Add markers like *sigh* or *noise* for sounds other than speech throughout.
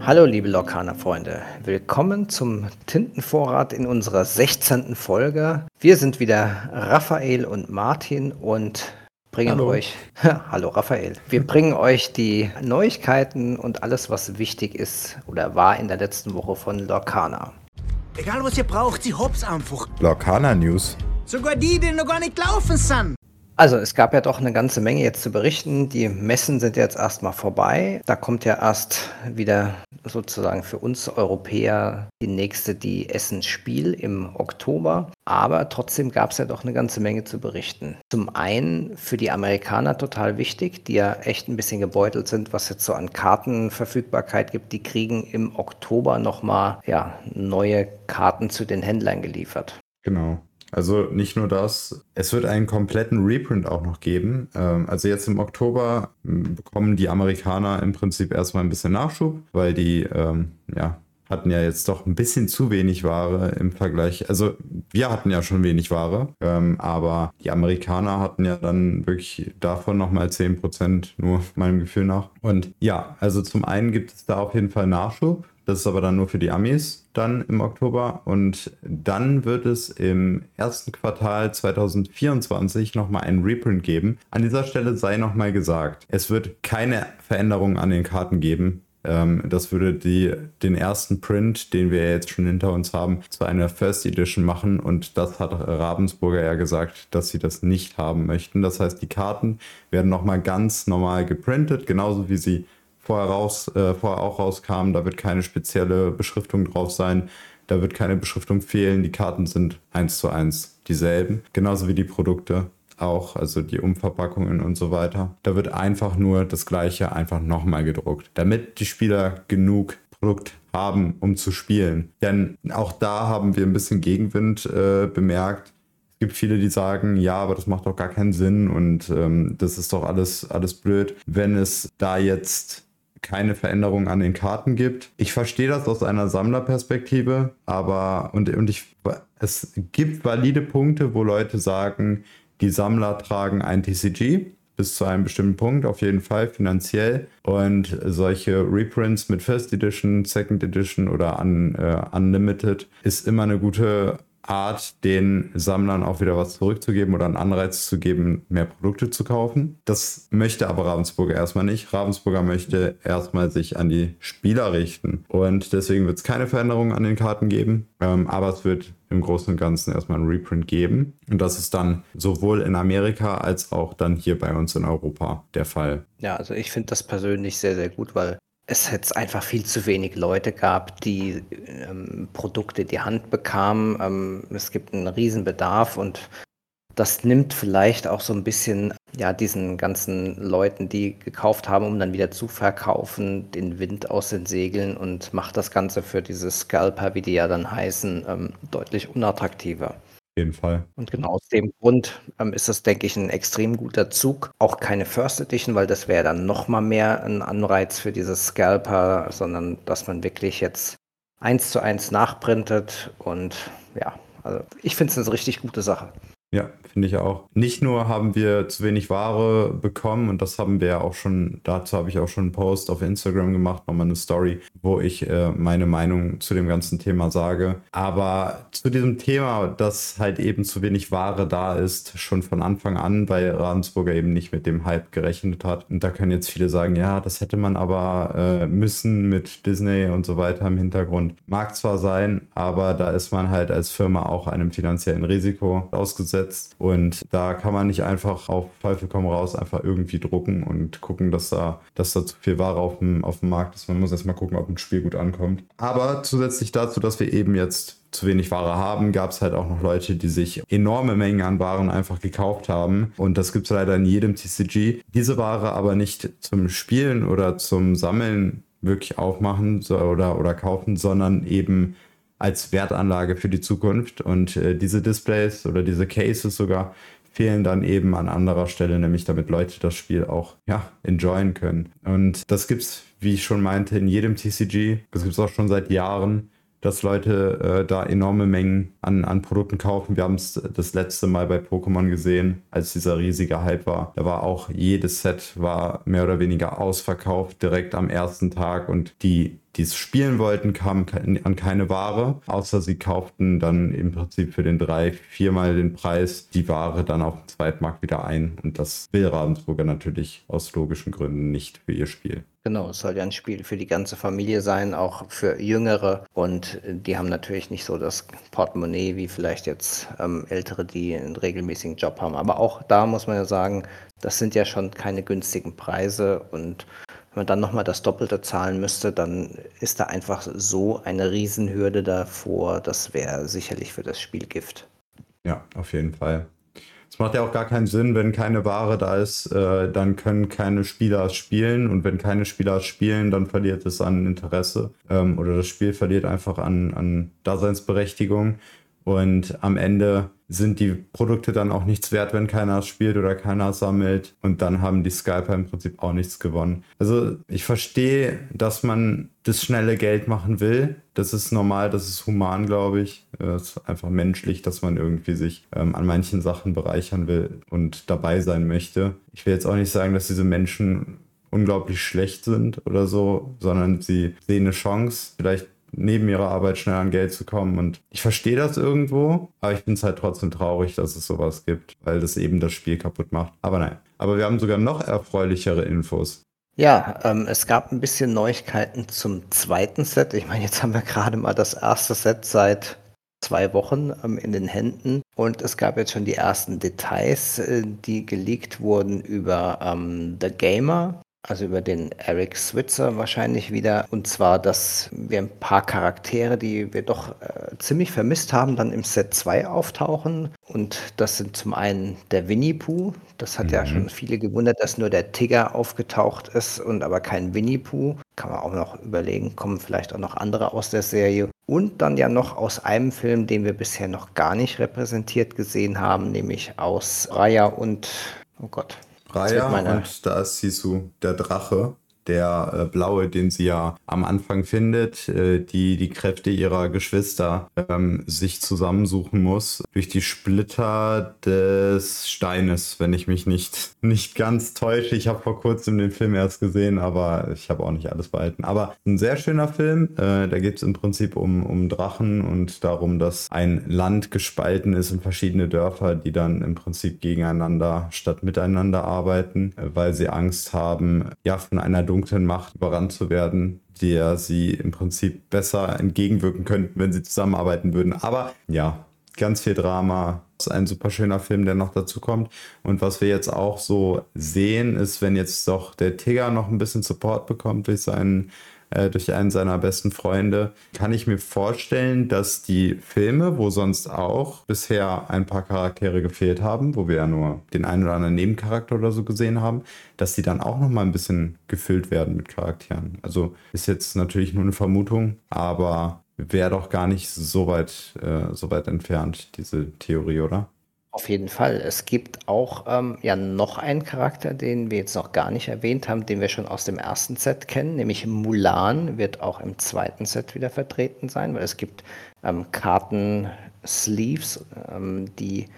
Hallo liebe Lokana-Freunde, willkommen zum Tintenvorrat in unserer 16. Folge. Wir sind wieder Raphael und Martin und bringen Hallo. euch, *laughs* hallo Raphael, wir bringen euch die Neuigkeiten und alles, was wichtig ist oder war in der letzten Woche von Lorcana. Egal was ihr braucht, sie hops einfach. Lorcana News. Sogar die, die noch gar nicht laufen sind. Also es gab ja doch eine ganze Menge jetzt zu berichten. Die Messen sind jetzt erstmal vorbei. Da kommt ja erst wieder sozusagen für uns Europäer die nächste, die Essen Spiel im Oktober. Aber trotzdem gab es ja doch eine ganze Menge zu berichten. Zum einen für die Amerikaner total wichtig, die ja echt ein bisschen gebeutelt sind, was jetzt so an Kartenverfügbarkeit gibt. Die kriegen im Oktober nochmal ja, neue Karten zu den Händlern geliefert. Genau. Also nicht nur das, es wird einen kompletten Reprint auch noch geben. Ähm, also jetzt im Oktober bekommen die Amerikaner im Prinzip erstmal ein bisschen Nachschub, weil die ähm, ja, hatten ja jetzt doch ein bisschen zu wenig Ware im Vergleich. Also wir hatten ja schon wenig Ware, ähm, aber die Amerikaner hatten ja dann wirklich davon nochmal 10% nur meinem Gefühl nach. Und ja, also zum einen gibt es da auf jeden Fall Nachschub. Das ist aber dann nur für die Amis dann im Oktober. Und dann wird es im ersten Quartal 2024 nochmal einen Reprint geben. An dieser Stelle sei nochmal gesagt, es wird keine Veränderungen an den Karten geben. Ähm, das würde die, den ersten Print, den wir jetzt schon hinter uns haben, zu einer First Edition machen. Und das hat Ravensburger ja gesagt, dass sie das nicht haben möchten. Das heißt, die Karten werden nochmal ganz normal geprintet, genauso wie sie vorher, raus, äh, vorher auch rauskamen. Da wird keine spezielle Beschriftung drauf sein. Da wird keine Beschriftung fehlen. Die Karten sind eins zu eins dieselben. Genauso wie die Produkte auch, also die Umverpackungen und so weiter. Da wird einfach nur das gleiche einfach nochmal gedruckt, damit die Spieler genug Produkt haben, um zu spielen. Denn auch da haben wir ein bisschen Gegenwind äh, bemerkt. Es gibt viele, die sagen, ja, aber das macht doch gar keinen Sinn und ähm, das ist doch alles, alles blöd, wenn es da jetzt keine Veränderung an den Karten gibt. Ich verstehe das aus einer Sammlerperspektive, aber und, und ich, es gibt valide Punkte, wo Leute sagen, die Sammler tragen ein TCG bis zu einem bestimmten Punkt, auf jeden Fall finanziell. Und solche Reprints mit First Edition, Second Edition oder un, äh, Unlimited ist immer eine gute Art, den Sammlern auch wieder was zurückzugeben oder einen Anreiz zu geben, mehr Produkte zu kaufen. Das möchte aber Ravensburger erstmal nicht. Ravensburger möchte erstmal sich an die Spieler richten. Und deswegen wird es keine Veränderungen an den Karten geben. Ähm, aber es wird im Großen und Ganzen erstmal ein Reprint geben. Und das ist dann sowohl in Amerika als auch dann hier bei uns in Europa der Fall. Ja, also ich finde das persönlich sehr, sehr gut, weil es jetzt einfach viel zu wenig Leute gab, die ähm, Produkte in die Hand bekamen. Ähm, es gibt einen Riesenbedarf und das nimmt vielleicht auch so ein bisschen ja diesen ganzen Leuten, die gekauft haben, um dann wieder zu verkaufen, den Wind aus den Segeln und macht das Ganze für diese Scalper, wie die ja dann heißen, ähm, deutlich unattraktiver. Jeden Fall. Und genau aus dem Grund ähm, ist das, denke ich, ein extrem guter Zug. Auch keine First Edition, weil das wäre dann noch mal mehr ein Anreiz für diese Scalper, sondern dass man wirklich jetzt eins zu eins nachprintet. Und ja, also ich finde es eine richtig gute Sache. Ja, finde ich auch. Nicht nur haben wir zu wenig Ware bekommen und das haben wir ja auch schon, dazu habe ich auch schon einen Post auf Instagram gemacht, nochmal eine Story, wo ich äh, meine Meinung zu dem ganzen Thema sage. Aber zu diesem Thema, dass halt eben zu wenig Ware da ist, schon von Anfang an, weil Ravensburger eben nicht mit dem Hype gerechnet hat. Und da können jetzt viele sagen, ja, das hätte man aber äh, müssen mit Disney und so weiter im Hintergrund. Mag zwar sein, aber da ist man halt als Firma auch einem finanziellen Risiko ausgesetzt umsetzt. Und da kann man nicht einfach auf Teufel komm raus einfach irgendwie drucken und gucken, dass da, dass da zu viel Ware auf dem, auf dem Markt ist. Man muss erstmal gucken, ob ein Spiel gut ankommt. Aber zusätzlich dazu, dass wir eben jetzt zu wenig Ware haben, gab es halt auch noch Leute, die sich enorme Mengen an Waren einfach gekauft haben. Und das gibt es leider in jedem TCG. Diese Ware aber nicht zum Spielen oder zum Sammeln wirklich aufmachen oder, oder kaufen, sondern eben als Wertanlage für die Zukunft. Und äh, diese Displays oder diese Cases sogar fehlen dann eben an anderer Stelle, nämlich damit Leute das Spiel auch ja, enjoyen können. Und das gibt's, wie ich schon meinte, in jedem TCG. Das gibt's auch schon seit Jahren. Dass Leute äh, da enorme Mengen an, an Produkten kaufen. Wir haben es das letzte Mal bei Pokémon gesehen, als dieser riesige Hype war. Da war auch jedes Set war mehr oder weniger ausverkauft direkt am ersten Tag und die die es spielen wollten, kamen an keine Ware, außer sie kauften dann im Prinzip für den drei, viermal den Preis die Ware dann auf dem Zweitmarkt wieder ein. Und das will Ravensburger natürlich aus logischen Gründen nicht für ihr Spiel. Genau, es soll ja ein Spiel für die ganze Familie sein, auch für Jüngere. Und die haben natürlich nicht so das Portemonnaie wie vielleicht jetzt ähm, Ältere, die einen regelmäßigen Job haben. Aber auch da muss man ja sagen, das sind ja schon keine günstigen Preise. Und wenn man dann nochmal das Doppelte zahlen müsste, dann ist da einfach so eine Riesenhürde davor. Das wäre sicherlich für das Spiel Gift. Ja, auf jeden Fall. Es macht ja auch gar keinen Sinn, wenn keine Ware da ist, äh, dann können keine Spieler spielen. Und wenn keine Spieler spielen, dann verliert es an Interesse. Ähm, oder das Spiel verliert einfach an, an Daseinsberechtigung und am Ende sind die Produkte dann auch nichts wert, wenn keiner spielt oder keiner sammelt. Und dann haben die Skyper im Prinzip auch nichts gewonnen. Also ich verstehe, dass man das schnelle Geld machen will. Das ist normal, das ist human, glaube ich. Es ist einfach menschlich, dass man irgendwie sich ähm, an manchen Sachen bereichern will und dabei sein möchte. Ich will jetzt auch nicht sagen, dass diese Menschen unglaublich schlecht sind oder so, sondern sie sehen eine Chance. Vielleicht neben ihrer Arbeit schnell an Geld zu kommen. Und ich verstehe das irgendwo, aber ich finde es halt trotzdem traurig, dass es sowas gibt, weil das eben das Spiel kaputt macht. Aber nein. Aber wir haben sogar noch erfreulichere Infos. Ja, ähm, es gab ein bisschen Neuigkeiten zum zweiten Set. Ich meine, jetzt haben wir gerade mal das erste Set seit zwei Wochen ähm, in den Händen und es gab jetzt schon die ersten Details, äh, die geleakt wurden über ähm, The Gamer. Also über den Eric Switzer wahrscheinlich wieder. Und zwar, dass wir ein paar Charaktere, die wir doch äh, ziemlich vermisst haben, dann im Set 2 auftauchen. Und das sind zum einen der Winnie Pooh. Das hat mhm. ja schon viele gewundert, dass nur der Tigger aufgetaucht ist und aber kein Winnie Pooh. Kann man auch noch überlegen, kommen vielleicht auch noch andere aus der Serie. Und dann ja noch aus einem Film, den wir bisher noch gar nicht repräsentiert gesehen haben, nämlich aus Raya und, oh Gott, Raya und da ist Sisu, der Drache der äh, blaue, den sie ja am Anfang findet, äh, die die Kräfte ihrer Geschwister ähm, sich zusammensuchen muss durch die Splitter des Steines, wenn ich mich nicht *laughs* nicht ganz täusche. Ich habe vor kurzem den Film erst gesehen, aber ich habe auch nicht alles behalten. Aber ein sehr schöner Film. Äh, da geht es im Prinzip um, um Drachen und darum, dass ein Land gespalten ist in verschiedene Dörfer, die dann im Prinzip gegeneinander statt miteinander arbeiten, weil sie Angst haben, ja, von einer dunklen Macht überrannt zu werden, der sie im Prinzip besser entgegenwirken könnten, wenn sie zusammenarbeiten würden. Aber ja, ganz viel Drama. Das ist ein super schöner Film, der noch dazu kommt. Und was wir jetzt auch so sehen, ist, wenn jetzt doch der Tigger noch ein bisschen Support bekommt durch seinen äh, durch einen seiner besten Freunde, kann ich mir vorstellen, dass die Filme, wo sonst auch bisher ein paar Charaktere gefehlt haben, wo wir ja nur den einen oder anderen Nebencharakter oder so gesehen haben, dass die dann auch noch mal ein bisschen gefüllt werden mit Charakteren. Also ist jetzt natürlich nur eine Vermutung, aber wäre doch gar nicht so weit, äh, so weit entfernt, diese Theorie, oder? Auf jeden Fall. Es gibt auch ähm, ja noch einen Charakter, den wir jetzt noch gar nicht erwähnt haben, den wir schon aus dem ersten Set kennen, nämlich Mulan wird auch im zweiten Set wieder vertreten sein, weil es gibt ähm, Karten-Sleeves, ähm, die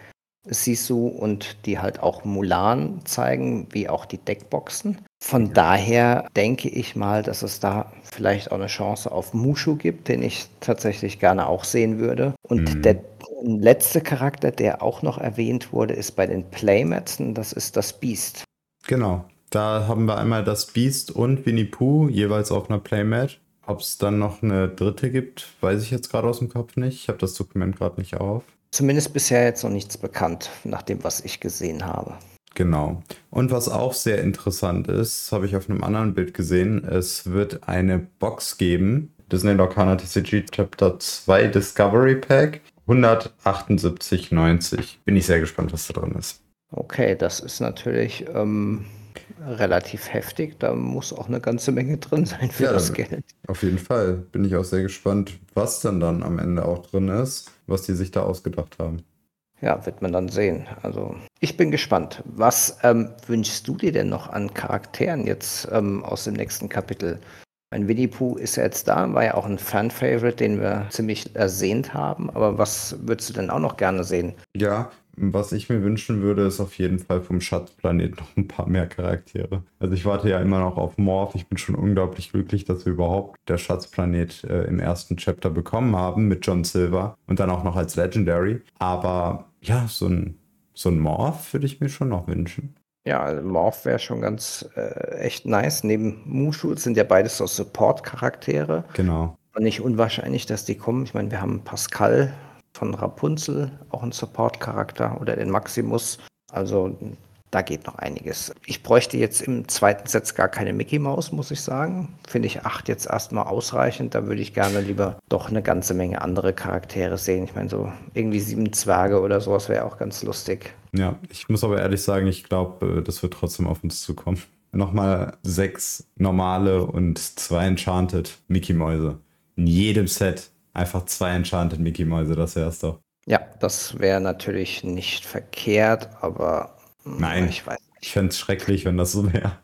Sisu und die halt auch Mulan zeigen, wie auch die Deckboxen. Von daher denke ich mal, dass es da vielleicht auch eine Chance auf Mushu gibt, den ich tatsächlich gerne auch sehen würde. Und mhm. der letzte Charakter, der auch noch erwähnt wurde, ist bei den Playmats, das ist das Beast. Genau. Da haben wir einmal das Beast und Winnie Pooh jeweils auf einer Playmat. Ob es dann noch eine dritte gibt, weiß ich jetzt gerade aus dem Kopf nicht. Ich habe das Dokument gerade nicht auf. Zumindest bisher jetzt noch nichts bekannt, nach dem, was ich gesehen habe. Genau. Und was auch sehr interessant ist, habe ich auf einem anderen Bild gesehen, es wird eine Box geben. Disney Locana TCG Chapter 2 Discovery Pack. 178,90. Bin ich sehr gespannt, was da drin ist. Okay, das ist natürlich ähm, relativ heftig. Da muss auch eine ganze Menge drin sein für ja, das Geld. Auf jeden Fall. Bin ich auch sehr gespannt, was dann dann am Ende auch drin ist, was die sich da ausgedacht haben. Ja, wird man dann sehen. Also ich bin gespannt. Was ähm, wünschst du dir denn noch an Charakteren jetzt ähm, aus dem nächsten Kapitel? Mein Winnie Pooh ist ja jetzt da, war ja auch ein Fan-Favorite, den wir ziemlich ersehnt haben. Aber was würdest du denn auch noch gerne sehen? Ja, was ich mir wünschen würde, ist auf jeden Fall vom Schatzplanet noch ein paar mehr Charaktere. Also ich warte ja immer noch auf Morph. Ich bin schon unglaublich glücklich, dass wir überhaupt der Schatzplanet äh, im ersten Chapter bekommen haben mit John Silver und dann auch noch als Legendary. Aber ja, so ein, so ein Morph würde ich mir schon noch wünschen. Ja, also Morph wäre schon ganz äh, echt nice. Neben Mushu sind ja beides so Support-Charaktere. Genau. Und nicht unwahrscheinlich, dass die kommen. Ich meine, wir haben Pascal von Rapunzel, auch ein Support-Charakter, oder den Maximus. Also da geht noch einiges. Ich bräuchte jetzt im zweiten Satz gar keine Mickey Maus, muss ich sagen. Finde ich acht jetzt erstmal ausreichend. Da würde ich gerne lieber doch eine ganze Menge andere Charaktere sehen. Ich meine, so irgendwie sieben Zwerge oder sowas wäre auch ganz lustig. Ja, ich muss aber ehrlich sagen, ich glaube, äh, das wird trotzdem auf uns zukommen. Nochmal sechs normale und zwei Enchanted Mickey-Mäuse. In jedem Set einfach zwei Enchanted Mickey-Mäuse, das wär's doch. Ja, das wäre natürlich nicht verkehrt, aber Nein, ich weiß Ich fände es schrecklich, wenn das so wäre.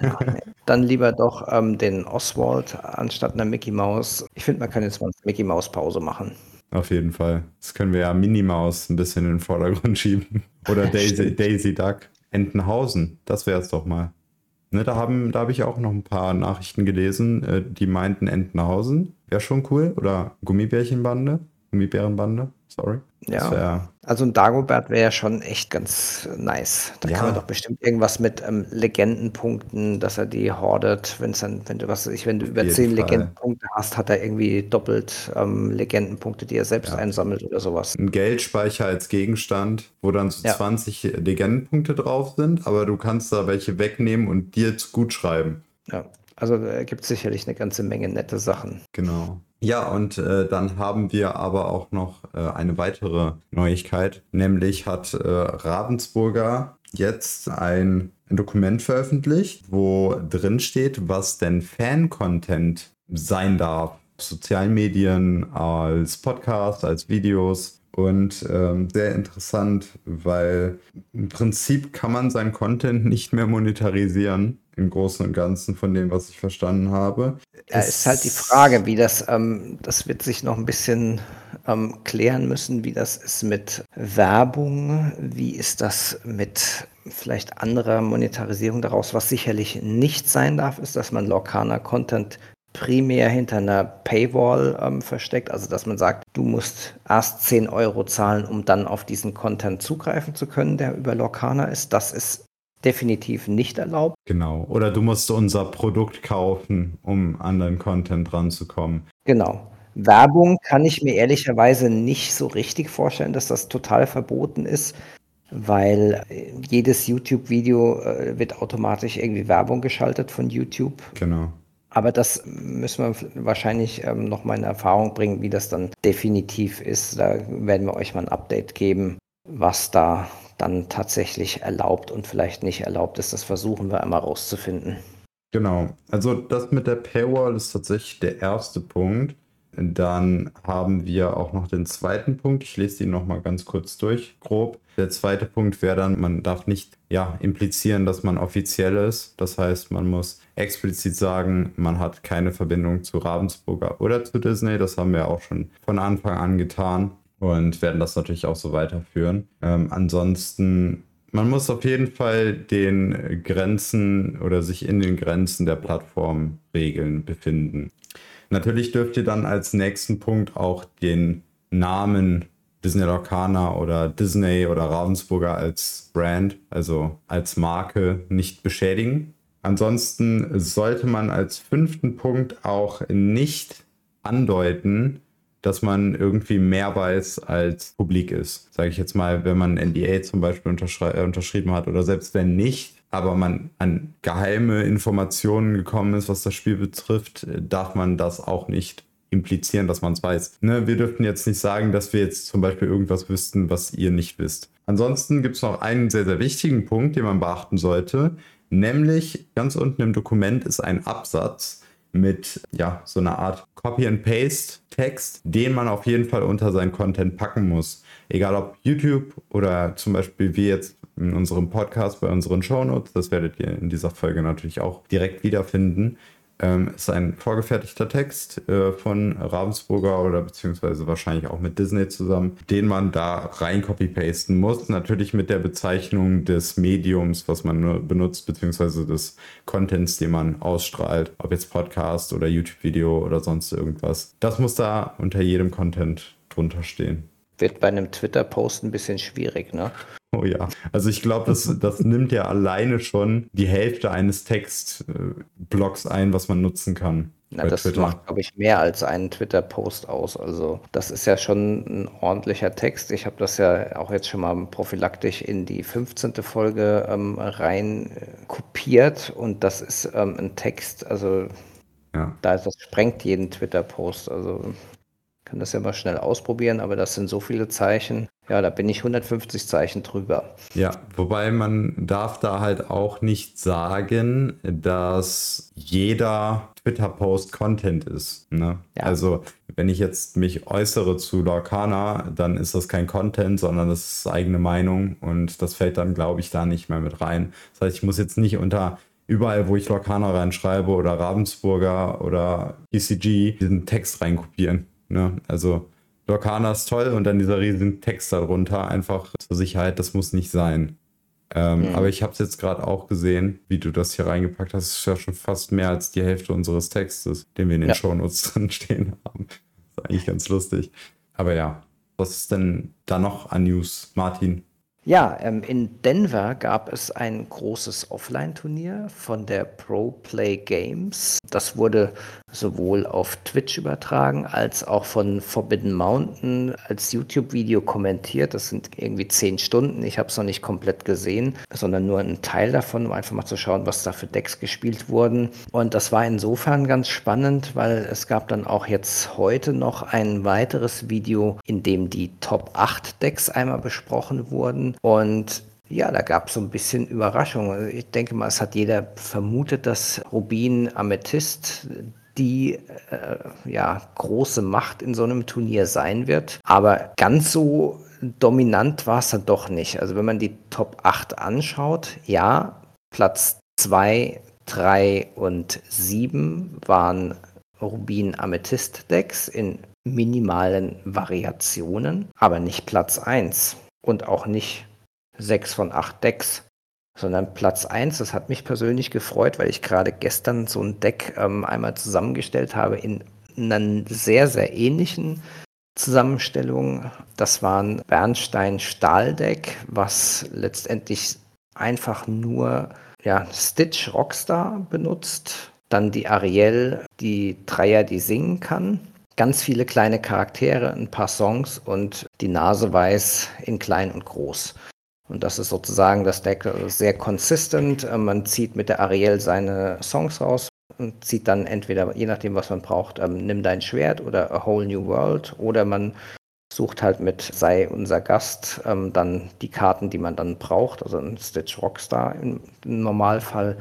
Ja, nee. Dann lieber doch ähm, den Oswald anstatt einer Mickey Maus. Ich finde, man kann jetzt mal eine Mickey Maus Pause machen. Auf jeden Fall. Das können wir ja Minnie Maus ein bisschen in den Vordergrund *laughs* schieben. Oder Daisy, Daisy Duck. Entenhausen, das wäre es doch mal. Ne, da habe da hab ich auch noch ein paar Nachrichten gelesen, äh, die meinten Entenhausen. Wäre schon cool. Oder Gummibärchenbande. Gummibärenbande, sorry. Ja, also ein Dagobert wäre ja schon echt ganz nice. Da ja. kann man doch bestimmt irgendwas mit ähm, Legendenpunkten, dass er die hordet, wenn dann, wenn du was ich, wenn du über zehn Legendenpunkte hast, hat er irgendwie doppelt ähm, Legendenpunkte, die er selbst ja. einsammelt oder sowas. Ein Geldspeicher als Gegenstand, wo dann so ja. 20 Legendenpunkte drauf sind, aber du kannst da welche wegnehmen und dir gut schreiben. Ja, also da gibt es sicherlich eine ganze Menge nette Sachen. Genau. Ja, und äh, dann haben wir aber auch noch äh, eine weitere Neuigkeit, nämlich hat äh, Ravensburger jetzt ein, ein Dokument veröffentlicht, wo drin steht, was denn Fan-Content sein darf. Sozialen Medien, als Podcast, als Videos. Und ähm, sehr interessant, weil im Prinzip kann man seinen Content nicht mehr monetarisieren im Großen und Ganzen von dem, was ich verstanden habe. Ja, es ist halt die Frage, wie das, ähm, das wird sich noch ein bisschen ähm, klären müssen, wie das ist mit Werbung, wie ist das mit vielleicht anderer Monetarisierung daraus. Was sicherlich nicht sein darf, ist, dass man Lorcaner Content primär hinter einer Paywall ähm, versteckt, also dass man sagt, du musst erst 10 Euro zahlen, um dann auf diesen Content zugreifen zu können, der über Lorcaner ist. Das ist definitiv nicht erlaubt. Genau. Oder du musst unser Produkt kaufen, um an den Content ranzukommen. Genau. Werbung kann ich mir ehrlicherweise nicht so richtig vorstellen, dass das total verboten ist, weil äh, jedes YouTube-Video äh, wird automatisch irgendwie Werbung geschaltet von YouTube. Genau. Aber das müssen wir wahrscheinlich ähm, noch mal in Erfahrung bringen, wie das dann definitiv ist. Da werden wir euch mal ein Update geben, was da dann tatsächlich erlaubt und vielleicht nicht erlaubt ist. Das versuchen wir einmal rauszufinden. Genau. Also das mit der Paywall ist tatsächlich der erste Punkt. Dann haben wir auch noch den zweiten Punkt. Ich lese ihn noch mal ganz kurz durch, grob. Der zweite Punkt wäre dann, man darf nicht ja, implizieren, dass man offiziell ist. Das heißt, man muss explizit sagen, man hat keine Verbindung zu Ravensburger oder zu Disney. Das haben wir auch schon von Anfang an getan und werden das natürlich auch so weiterführen. Ähm, ansonsten, man muss auf jeden Fall den Grenzen oder sich in den Grenzen der Plattformregeln befinden. Natürlich dürft ihr dann als nächsten Punkt auch den Namen Disney Lorcaner oder Disney oder Ravensburger als Brand, also als Marke, nicht beschädigen. Ansonsten sollte man als fünften Punkt auch nicht andeuten, dass man irgendwie mehr weiß als publik ist. Sage ich jetzt mal, wenn man NDA zum Beispiel unterschri unterschrieben hat oder selbst wenn nicht, aber man an geheime Informationen gekommen ist, was das Spiel betrifft, darf man das auch nicht implizieren, dass man es weiß. Ne, wir dürften jetzt nicht sagen, dass wir jetzt zum Beispiel irgendwas wüssten, was ihr nicht wisst. Ansonsten gibt es noch einen sehr, sehr wichtigen Punkt, den man beachten sollte, nämlich ganz unten im Dokument ist ein Absatz, mit ja, so einer Art Copy-and-Paste-Text, den man auf jeden Fall unter seinen Content packen muss. Egal ob YouTube oder zum Beispiel wie jetzt in unserem Podcast bei unseren Shownotes, das werdet ihr in dieser Folge natürlich auch direkt wiederfinden. Ähm, ist ein vorgefertigter Text äh, von Ravensburger oder beziehungsweise wahrscheinlich auch mit Disney zusammen, den man da rein copy-pasten muss. Natürlich mit der Bezeichnung des Mediums, was man benutzt, beziehungsweise des Contents, den man ausstrahlt, ob jetzt Podcast oder YouTube-Video oder sonst irgendwas. Das muss da unter jedem Content drunter stehen. Wird bei einem Twitter-Post ein bisschen schwierig, ne? Oh ja, also ich glaube, das, das nimmt ja alleine schon die Hälfte eines Textblocks ein, was man nutzen kann. Na, das Twitter. macht, glaube ich, mehr als einen Twitter-Post aus. Also das ist ja schon ein ordentlicher Text. Ich habe das ja auch jetzt schon mal prophylaktisch in die 15. Folge ähm, rein äh, kopiert und das ist ähm, ein Text, also ja. da, das sprengt jeden Twitter-Post. Also kann das ja mal schnell ausprobieren, aber das sind so viele Zeichen. Ja, da bin ich 150 Zeichen drüber. Ja, wobei man darf da halt auch nicht sagen, dass jeder Twitter-Post Content ist. Ne? Ja. Also wenn ich jetzt mich äußere zu Lorcana, dann ist das kein Content, sondern das ist eigene Meinung und das fällt dann, glaube ich, da nicht mehr mit rein. Das heißt, ich muss jetzt nicht unter überall, wo ich Lorcana reinschreibe oder Ravensburger oder ECG, diesen Text reinkopieren. Ne? Also Lorcana ist toll und dann dieser riesen Text darunter, einfach zur Sicherheit, das muss nicht sein. Ähm, mhm. Aber ich habe es jetzt gerade auch gesehen, wie du das hier reingepackt hast. Das ist ja schon fast mehr als die Hälfte unseres Textes, den wir in den ja. Shownotes *laughs* drin stehen haben. Das ist eigentlich ganz lustig. Aber ja, was ist denn da noch an News, Martin? Ja, ähm, in Denver gab es ein großes Offline-Turnier von der Pro Play Games. Das wurde sowohl auf Twitch übertragen als auch von Forbidden Mountain als YouTube-Video kommentiert. Das sind irgendwie zehn Stunden. Ich habe es noch nicht komplett gesehen, sondern nur einen Teil davon, um einfach mal zu schauen, was da für Decks gespielt wurden. Und das war insofern ganz spannend, weil es gab dann auch jetzt heute noch ein weiteres Video, in dem die Top 8 Decks einmal besprochen wurden und ja, da gab es so ein bisschen Überraschung. Also ich denke mal, es hat jeder vermutet, dass Rubin Amethyst die äh, ja, große Macht in so einem Turnier sein wird. Aber ganz so dominant war es dann doch nicht. Also wenn man die Top 8 anschaut, ja, Platz 2, 3 und 7 waren Rubin Amethyst Decks in minimalen Variationen, aber nicht Platz 1 und auch nicht sechs von acht Decks, sondern Platz 1. Das hat mich persönlich gefreut, weil ich gerade gestern so ein Deck ähm, einmal zusammengestellt habe in einer sehr, sehr ähnlichen Zusammenstellung. Das war ein Bernstein-Stahl-Deck, was letztendlich einfach nur ja, Stitch Rockstar benutzt. Dann die Ariel, die Dreier, die singen kann. Ganz viele kleine Charaktere, ein paar Songs und die Nase weiß in klein und groß. Und das ist sozusagen das Deck sehr consistent. Äh, man zieht mit der Ariel seine Songs raus und zieht dann entweder, je nachdem, was man braucht, ähm, Nimm dein Schwert oder A Whole New World oder man sucht halt mit Sei unser Gast ähm, dann die Karten, die man dann braucht, also ein Stitch Rockstar im, im Normalfall.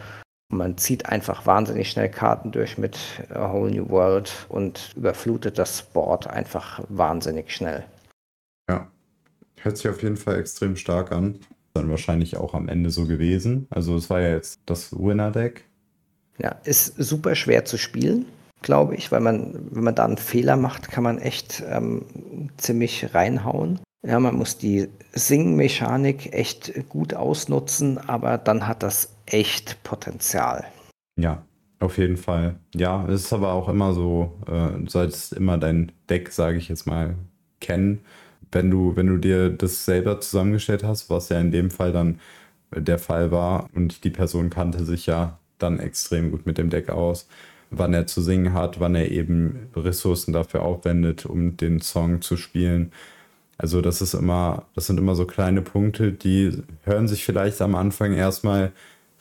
Und man zieht einfach wahnsinnig schnell Karten durch mit A Whole New World und überflutet das Board einfach wahnsinnig schnell. Ja, Hört sich auf jeden Fall extrem stark an. Dann wahrscheinlich auch am Ende so gewesen. Also es war ja jetzt das Winner-Deck. Ja, ist super schwer zu spielen, glaube ich, weil man, wenn man da einen Fehler macht, kann man echt ähm, ziemlich reinhauen. Ja, man muss die Sing-Mechanik echt gut ausnutzen, aber dann hat das echt Potenzial. Ja, auf jeden Fall. Ja, es ist aber auch immer so, äh, du solltest immer dein Deck, sage ich jetzt mal, kennen wenn du, wenn du dir das selber zusammengestellt hast, was ja in dem Fall dann der Fall war und die Person kannte sich ja dann extrem gut mit dem Deck aus, wann er zu singen hat, wann er eben Ressourcen dafür aufwendet, um den Song zu spielen. Also das ist immer, das sind immer so kleine Punkte, die hören sich vielleicht am Anfang erstmal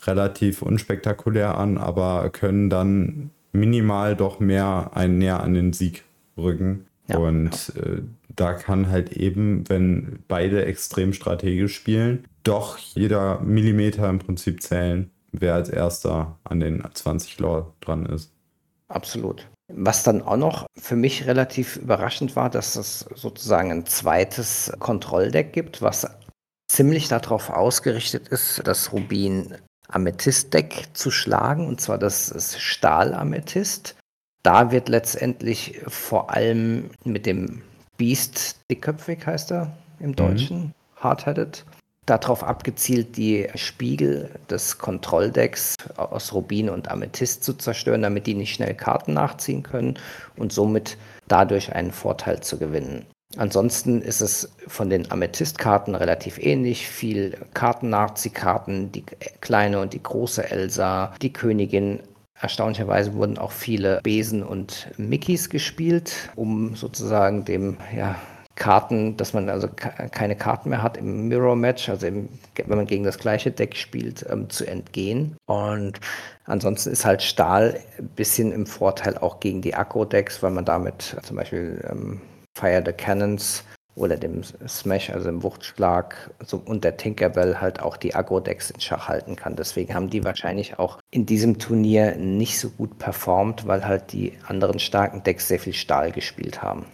relativ unspektakulär an, aber können dann minimal doch mehr einen näher an den Sieg rücken. Ja. Und äh, da kann halt eben, wenn beide extrem strategisch spielen, doch jeder Millimeter im Prinzip zählen, wer als erster an den 20 Lore dran ist. Absolut. Was dann auch noch für mich relativ überraschend war, dass es sozusagen ein zweites Kontrolldeck gibt, was ziemlich darauf ausgerichtet ist, dass Rubin Amethyst-Deck zu schlagen, und zwar das Stahl-Amethyst. Da wird letztendlich vor allem mit dem Beast dickköpfig, heißt er im. Deutschen, mhm. hard-headed, darauf abgezielt, die Spiegel des Kontrolldecks aus Rubin und Amethyst zu zerstören, damit die nicht schnell Karten nachziehen können und somit dadurch einen Vorteil zu gewinnen. Ansonsten ist es von den Amethyst-Karten relativ ähnlich. Viel Karten-Nachziehkarten, die kleine und die große Elsa, die Königin. Erstaunlicherweise wurden auch viele Besen und Mickeys gespielt, um sozusagen dem ja, Karten, dass man also keine Karten mehr hat im Mirror Match, also im, wenn man gegen das gleiche Deck spielt, ähm, zu entgehen. Und ansonsten ist halt Stahl ein bisschen im Vorteil auch gegen die Akro-Decks, weil man damit zum Beispiel ähm, Fire the Cannons oder dem Smash, also im Wuchtschlag so, und der Tinkerbell halt auch die Agro-Decks in Schach halten kann. Deswegen haben die wahrscheinlich auch in diesem Turnier nicht so gut performt, weil halt die anderen starken Decks sehr viel Stahl gespielt haben.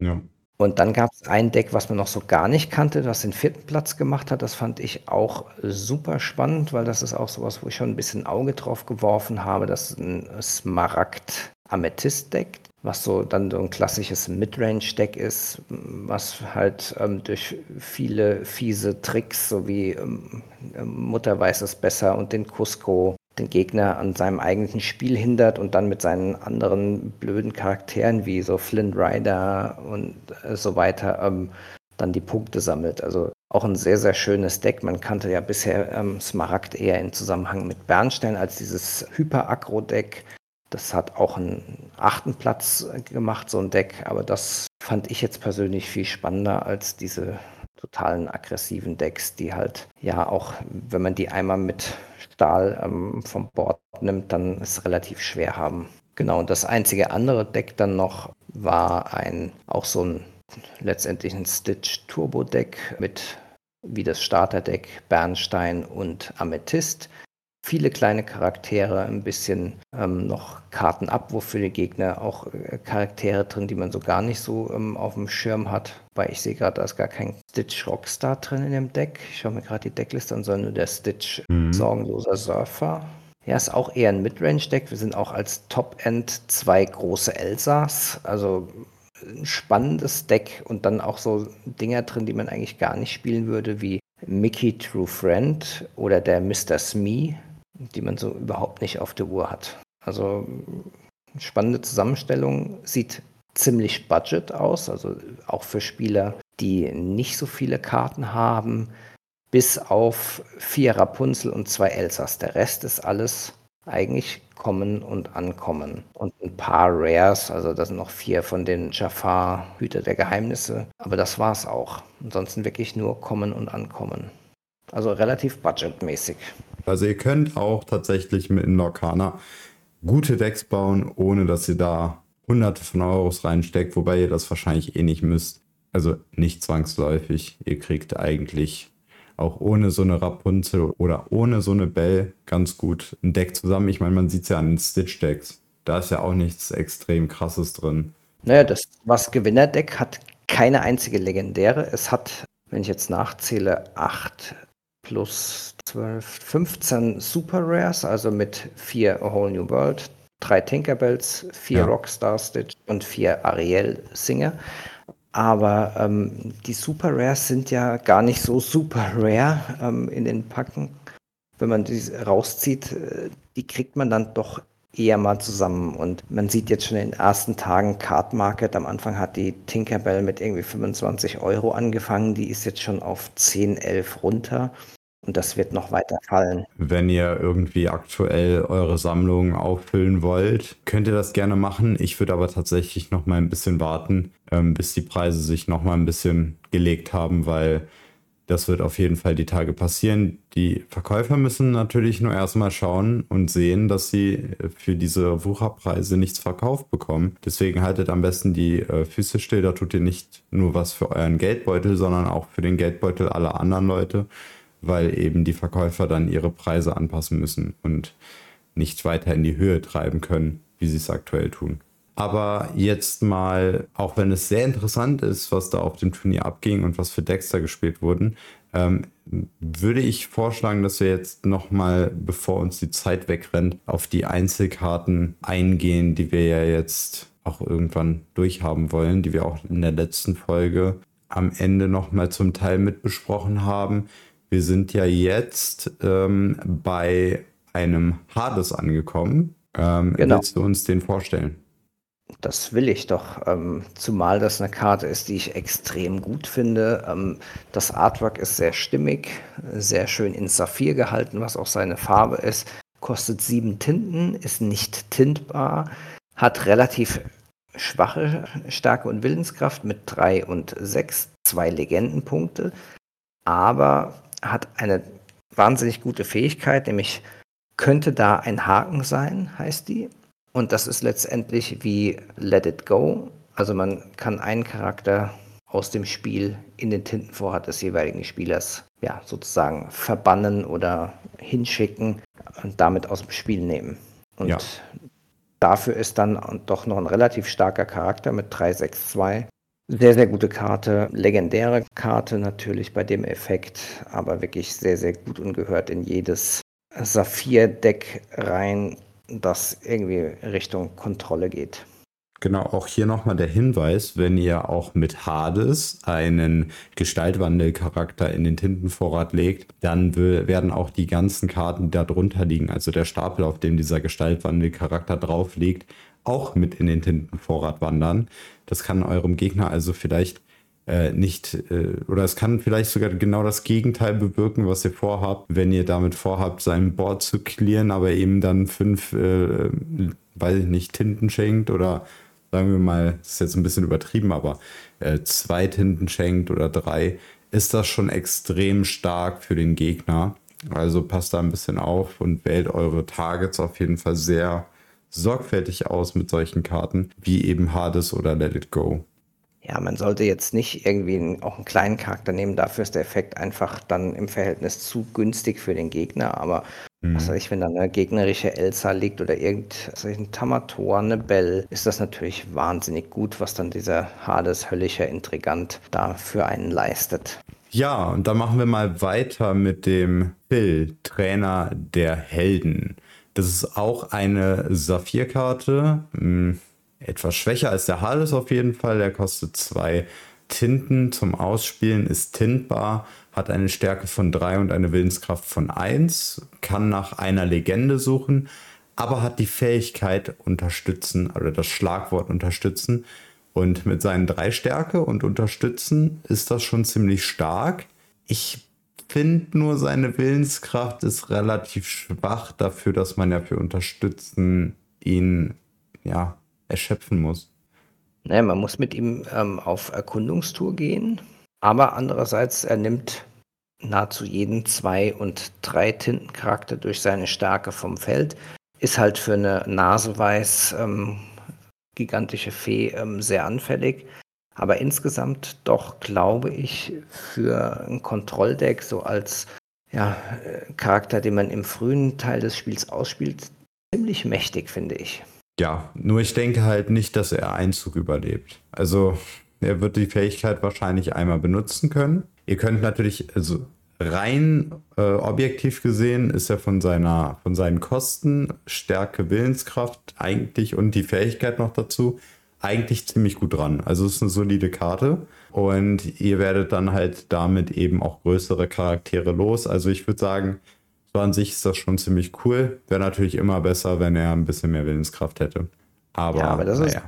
Ja. Und dann gab es ein Deck, was man noch so gar nicht kannte, was den vierten Platz gemacht hat. Das fand ich auch super spannend, weil das ist auch sowas, wo ich schon ein bisschen Auge drauf geworfen habe. Das ist ein Smaragd-Amethyst-Deck was so dann so ein klassisches Midrange-Deck ist, was halt ähm, durch viele fiese Tricks, so wie ähm, Mutter weiß es besser und den Cusco, den Gegner an seinem eigentlichen Spiel hindert und dann mit seinen anderen blöden Charakteren wie so Flint Rider und äh, so weiter ähm, dann die Punkte sammelt. Also auch ein sehr, sehr schönes Deck. Man kannte ja bisher ähm, Smaragd eher in Zusammenhang mit Bernstein als dieses Hyper-Aggro-Deck das hat auch einen achten Platz gemacht, so ein Deck, aber das fand ich jetzt persönlich viel spannender als diese totalen aggressiven Decks, die halt ja auch, wenn man die einmal mit Stahl ähm, vom Board nimmt, dann es relativ schwer haben. Genau, und das einzige andere Deck dann noch war ein, auch so ein letztendlich ein Stitch Turbo Deck mit wie das Starterdeck Bernstein und Amethyst viele kleine Charaktere, ein bisschen ähm, noch Kartenabwurf für die Gegner, auch äh, Charaktere drin, die man so gar nicht so ähm, auf dem Schirm hat. Weil ich sehe gerade, da ist gar kein Stitch Rockstar drin in dem Deck. Ich schaue mir gerade die Deckliste an, sondern nur der Stitch mhm. Sorgenloser Surfer. Ja, ist auch eher ein Midrange-Deck. Wir sind auch als Top-End zwei große Elsas. Also ein spannendes Deck und dann auch so Dinger drin, die man eigentlich gar nicht spielen würde, wie Mickey True Friend oder der Mr. Smee die man so überhaupt nicht auf der Uhr hat. Also spannende Zusammenstellung, sieht ziemlich budget aus, also auch für Spieler, die nicht so viele Karten haben, bis auf vier Rapunzel und zwei Elsas. Der Rest ist alles eigentlich kommen und ankommen. Und ein paar Rares, also das sind noch vier von den Jafar, Hüter der Geheimnisse. Aber das war es auch. Ansonsten wirklich nur kommen und ankommen. Also relativ budgetmäßig. Also ihr könnt auch tatsächlich mit Lorcana gute Decks bauen, ohne dass ihr da hunderte von Euros reinsteckt, wobei ihr das wahrscheinlich eh nicht müsst. Also nicht zwangsläufig. Ihr kriegt eigentlich auch ohne so eine Rapunzel oder ohne so eine Bell ganz gut ein Deck zusammen. Ich meine, man sieht es ja an den Stitch-Decks. Da ist ja auch nichts extrem krasses drin. Naja, das was Gewinnerdeck hat keine einzige legendäre. Es hat, wenn ich jetzt nachzähle, acht plus 12, 15 Super Rares, also mit vier A Whole New World, drei Tinkerbells, vier ja. Rockstar Stitch und vier Ariel Singer. Aber ähm, die Super Rares sind ja gar nicht so super rare ähm, in den Packen. Wenn man die rauszieht, äh, die kriegt man dann doch eher mal zusammen. Und man sieht jetzt schon in den ersten Tagen Card Market. Am Anfang hat die Tinkerbell mit irgendwie 25 Euro angefangen. Die ist jetzt schon auf 10, 11 runter. Und das wird noch weiter fallen. Wenn ihr irgendwie aktuell eure Sammlung auffüllen wollt, könnt ihr das gerne machen. Ich würde aber tatsächlich noch mal ein bisschen warten, ähm, bis die Preise sich noch mal ein bisschen gelegt haben, weil das wird auf jeden Fall die Tage passieren. Die Verkäufer müssen natürlich nur erstmal schauen und sehen, dass sie für diese Wucherpreise nichts verkauft bekommen. Deswegen haltet am besten die äh, Füße still. Da tut ihr nicht nur was für euren Geldbeutel, sondern auch für den Geldbeutel aller anderen Leute weil eben die Verkäufer dann ihre Preise anpassen müssen und nicht weiter in die Höhe treiben können, wie sie es aktuell tun. Aber jetzt mal, auch wenn es sehr interessant ist, was da auf dem Turnier abging und was für da gespielt wurden, ähm, würde ich vorschlagen, dass wir jetzt nochmal, bevor uns die Zeit wegrennt, auf die Einzelkarten eingehen, die wir ja jetzt auch irgendwann durchhaben wollen, die wir auch in der letzten Folge am Ende nochmal zum Teil mit besprochen haben. Wir sind ja jetzt ähm, bei einem Hades angekommen. Ähm, genau. Willst du uns den vorstellen? Das will ich doch, ähm, zumal das eine Karte ist, die ich extrem gut finde. Ähm, das Artwork ist sehr stimmig, sehr schön in Saphir gehalten, was auch seine Farbe ist. Kostet sieben Tinten, ist nicht tintbar, hat relativ schwache Stärke und Willenskraft mit drei und sechs, zwei Legendenpunkte, aber hat eine wahnsinnig gute Fähigkeit, nämlich könnte da ein Haken sein, heißt die. Und das ist letztendlich wie Let It Go. Also man kann einen Charakter aus dem Spiel in den Tintenvorrat des jeweiligen Spielers ja, sozusagen verbannen oder hinschicken und damit aus dem Spiel nehmen. Und ja. dafür ist dann doch noch ein relativ starker Charakter mit 362. Sehr, sehr gute Karte, legendäre Karte natürlich bei dem Effekt, aber wirklich sehr, sehr gut und gehört in jedes Saphir-Deck rein das irgendwie Richtung Kontrolle geht. Genau, auch hier nochmal der Hinweis, wenn ihr auch mit Hades einen Gestaltwandelcharakter in den Tintenvorrat legt, dann werden auch die ganzen Karten, die da drunter liegen, also der Stapel, auf dem dieser Gestaltwandelcharakter drauf liegt, auch mit in den Tintenvorrat wandern. Das kann eurem Gegner also vielleicht äh, nicht, äh, oder es kann vielleicht sogar genau das Gegenteil bewirken, was ihr vorhabt, wenn ihr damit vorhabt, sein Board zu clearen, aber eben dann fünf, äh, weiß ich nicht, Tinten schenkt oder sagen wir mal, das ist jetzt ein bisschen übertrieben, aber äh, zwei Tinten schenkt oder drei, ist das schon extrem stark für den Gegner. Also passt da ein bisschen auf und wählt eure Targets auf jeden Fall sehr sorgfältig aus mit solchen Karten, wie eben Hades oder Let It Go. Ja, man sollte jetzt nicht irgendwie einen, auch einen kleinen Charakter nehmen, dafür ist der Effekt einfach dann im Verhältnis zu günstig für den Gegner. Aber mhm. was weiß ich, wenn da eine gegnerische Elsa liegt oder irgendein Tamator, eine Bell, ist das natürlich wahnsinnig gut, was dann dieser Hades höllischer Intrigant da für einen leistet. Ja, und dann machen wir mal weiter mit dem Phil, Trainer der Helden. Das ist auch eine Saphirkarte. Hm etwas schwächer als der Hades auf jeden Fall. Der kostet zwei Tinten zum Ausspielen, ist tintbar, hat eine Stärke von 3 und eine Willenskraft von 1, kann nach einer Legende suchen, aber hat die Fähigkeit unterstützen oder das Schlagwort unterstützen. Und mit seinen drei Stärke und unterstützen ist das schon ziemlich stark. Ich finde nur, seine Willenskraft ist relativ schwach dafür, dass man ja für unterstützen ihn ja erschöpfen muss. Naja, man muss mit ihm ähm, auf Erkundungstour gehen, aber andererseits, er nimmt nahezu jeden Zwei- und Drei-Tintencharakter durch seine Stärke vom Feld, ist halt für eine Naseweiß ähm, gigantische Fee ähm, sehr anfällig. Aber insgesamt doch, glaube ich, für ein Kontrolldeck, so als ja, äh, Charakter, den man im frühen Teil des Spiels ausspielt, ziemlich mächtig, finde ich. Ja, nur ich denke halt nicht, dass er Einzug überlebt. Also er wird die Fähigkeit wahrscheinlich einmal benutzen können. Ihr könnt natürlich, also rein äh, objektiv gesehen, ist er von seiner, von seinen Kosten, Stärke, Willenskraft eigentlich und die Fähigkeit noch dazu eigentlich ziemlich gut dran. Also es ist eine solide Karte und ihr werdet dann halt damit eben auch größere Charaktere los. Also ich würde sagen, so an sich ist das schon ziemlich cool. Wäre natürlich immer besser, wenn er ein bisschen mehr Willenskraft hätte. Aber, ja, aber das naja.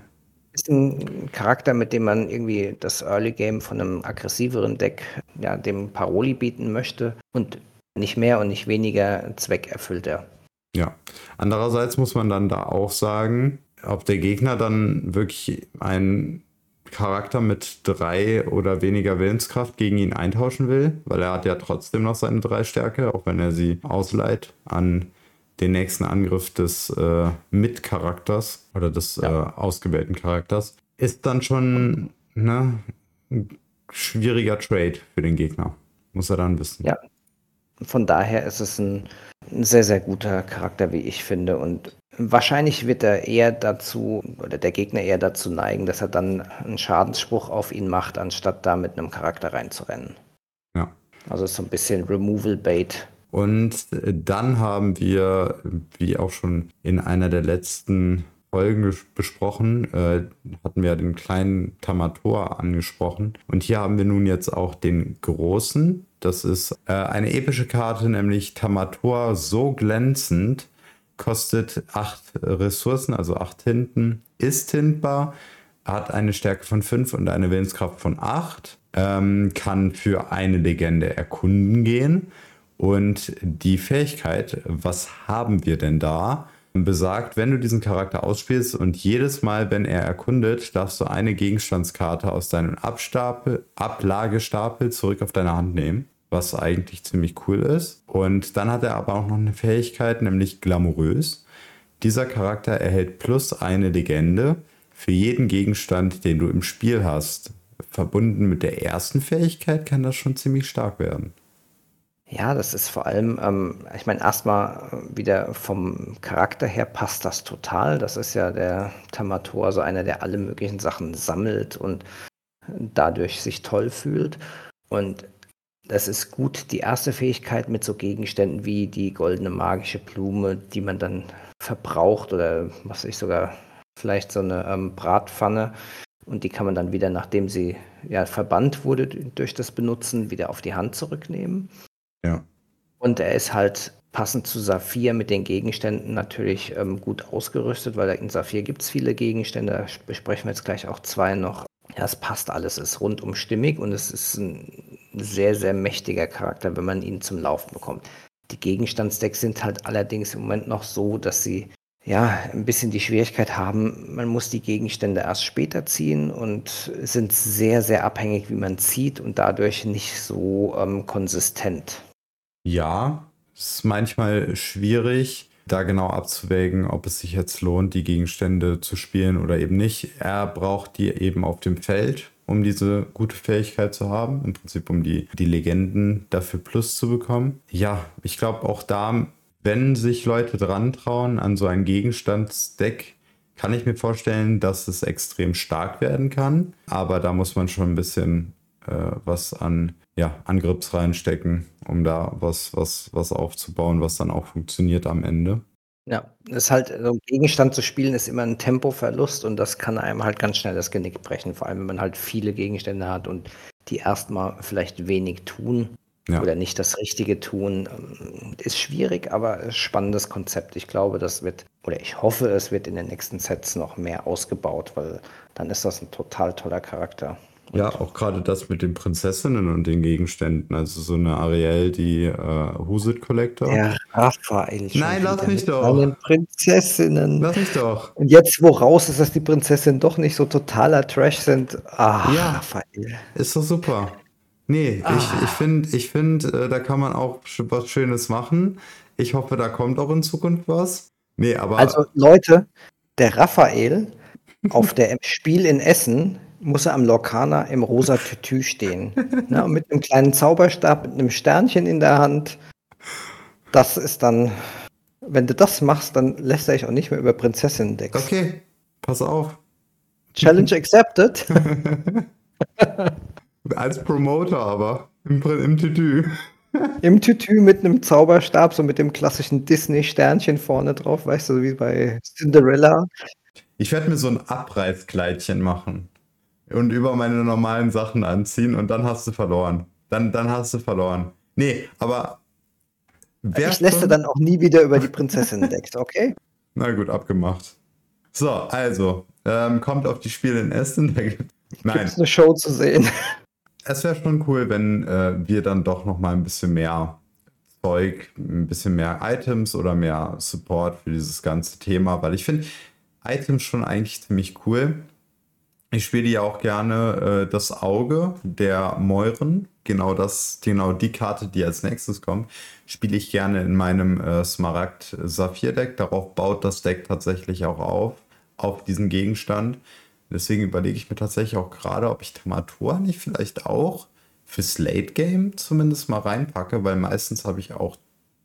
ist ein Charakter, mit dem man irgendwie das Early Game von einem aggressiveren Deck, ja, dem Paroli bieten möchte und nicht mehr und nicht weniger Zweck erfüllt er. Ja. Andererseits muss man dann da auch sagen, ob der Gegner dann wirklich ein Charakter mit drei oder weniger Willenskraft gegen ihn eintauschen will, weil er hat ja trotzdem noch seine drei Stärke, auch wenn er sie ausleiht an den nächsten Angriff des äh, Mitcharakters oder des ja. äh, ausgewählten Charakters, ist dann schon ne, ein schwieriger Trade für den Gegner. Muss er dann wissen. Ja. Von daher ist es ein, ein sehr, sehr guter Charakter, wie ich finde. Und Wahrscheinlich wird er eher dazu, oder der Gegner eher dazu neigen, dass er dann einen Schadensspruch auf ihn macht, anstatt da mit einem Charakter reinzurennen. Ja. Also so ein bisschen Removal Bait. Und dann haben wir, wie auch schon in einer der letzten Folgen besprochen, äh, hatten wir den kleinen Tamator angesprochen. Und hier haben wir nun jetzt auch den großen. Das ist äh, eine epische Karte, nämlich Tamator so glänzend, kostet 8 Ressourcen, also 8 Hinten, ist hintbar, hat eine Stärke von 5 und eine Willenskraft von 8, ähm, kann für eine Legende erkunden gehen. Und die Fähigkeit, was haben wir denn da? besagt, wenn du diesen Charakter ausspielst und jedes Mal, wenn er erkundet, darfst du eine Gegenstandskarte aus deinem Abstapel, Ablagestapel zurück auf deine Hand nehmen was eigentlich ziemlich cool ist. Und dann hat er aber auch noch eine Fähigkeit, nämlich glamourös. Dieser Charakter erhält plus eine Legende für jeden Gegenstand, den du im Spiel hast. Verbunden mit der ersten Fähigkeit kann das schon ziemlich stark werden. Ja, das ist vor allem, ähm, ich meine, erstmal wieder vom Charakter her passt das total. Das ist ja der Tamator, so einer, der alle möglichen Sachen sammelt und dadurch sich toll fühlt. Und das ist gut. Die erste Fähigkeit mit so Gegenständen wie die goldene magische Blume, die man dann verbraucht oder was ich sogar vielleicht so eine ähm, Bratpfanne und die kann man dann wieder, nachdem sie ja verbannt wurde durch das Benutzen, wieder auf die Hand zurücknehmen. Ja. Und er ist halt passend zu Saphir mit den Gegenständen natürlich ähm, gut ausgerüstet, weil in Saphir gibt es viele Gegenstände, da besprechen wir jetzt gleich auch zwei noch. Ja, es passt alles, ist rundum stimmig und es ist ein sehr, sehr mächtiger Charakter, wenn man ihn zum Laufen bekommt. Die Gegenstandsdecks sind halt allerdings im Moment noch so, dass sie ja ein bisschen die Schwierigkeit haben, man muss die Gegenstände erst später ziehen und sind sehr, sehr abhängig, wie man zieht und dadurch nicht so ähm, konsistent. Ja, es ist manchmal schwierig, da genau abzuwägen, ob es sich jetzt lohnt, die Gegenstände zu spielen oder eben nicht. Er braucht die eben auf dem Feld um diese gute Fähigkeit zu haben. Im Prinzip, um die, die Legenden dafür Plus zu bekommen. Ja, ich glaube auch da, wenn sich Leute dran trauen an so ein Gegenstandsdeck, kann ich mir vorstellen, dass es extrem stark werden kann. Aber da muss man schon ein bisschen äh, was an ja, Angriffs reinstecken, um da was, was, was aufzubauen, was dann auch funktioniert am Ende. Ja, ist halt so 'n Gegenstand zu spielen ist immer ein Tempoverlust und das kann einem halt ganz schnell das Genick brechen, vor allem wenn man halt viele Gegenstände hat und die erstmal vielleicht wenig tun Ja. oder nicht das Richtige tun. Ähm, ist schwierig, aber spannendes Konzept. Ich glaube, das wird oder ich hoffe, es wird in den nächsten Sets noch mehr ausgebaut, weil dann ist das ein total toller Charakter. Ja, auch gerade das mit den Prinzessinnen und den Gegenständen. Also so eine Ariel, die äh, Huset Collector. Der Raphael. Nein, lass mich doch. Den Prinzessinnen. Lass mich doch. Und jetzt, wo raus ist, dass die Prinzessinnen doch nicht so totaler Trash sind. Ah, ja, Raphael. Ist doch super. Nee, ah. ich, ich finde, ich find, äh, da kann man auch was Schönes machen. Ich hoffe, da kommt auch in Zukunft was. Nee, aber. Also, Leute, der Raphael auf der Spiel in Essen muss er am Lorcaner im rosa Tütü stehen. *laughs* ne, mit einem kleinen Zauberstab, mit einem Sternchen in der Hand. Das ist dann, wenn du das machst, dann lässt er dich auch nicht mehr über Prinzessinnen decken. Okay, pass auf. Challenge accepted. *laughs* Als Promoter aber, im, im Tütü. *laughs* Im Tütü mit einem Zauberstab, so mit dem klassischen Disney-Sternchen vorne drauf, weißt du, wie bei Cinderella. Ich werde mir so ein Abreißkleidchen machen und über meine normalen Sachen anziehen und dann hast du verloren. Dann, dann hast du verloren. Nee, aber. Ich lässt dann auch nie wieder über die Prinzessin deckt, okay? *laughs* Na gut, abgemacht. So, also, ähm, kommt auf die Spiele in Essen. *laughs* Nein. Gibt's eine Show zu sehen. *laughs* Es wäre schon cool, wenn äh, wir dann doch noch mal ein bisschen mehr Zeug, ein bisschen mehr Items oder mehr Support für dieses ganze Thema, weil ich finde Items schon eigentlich ziemlich cool. Ich spiele ja auch gerne äh, das Auge der Mäuren. Genau das, genau die Karte, die als nächstes kommt, spiele ich gerne in meinem äh, Smaragd-Saphir-Deck. Darauf baut das Deck tatsächlich auch auf, auf diesen Gegenstand. Deswegen überlege ich mir tatsächlich auch gerade, ob ich Tamator nicht vielleicht auch fürs Late Game zumindest mal reinpacke, weil meistens habe ich auch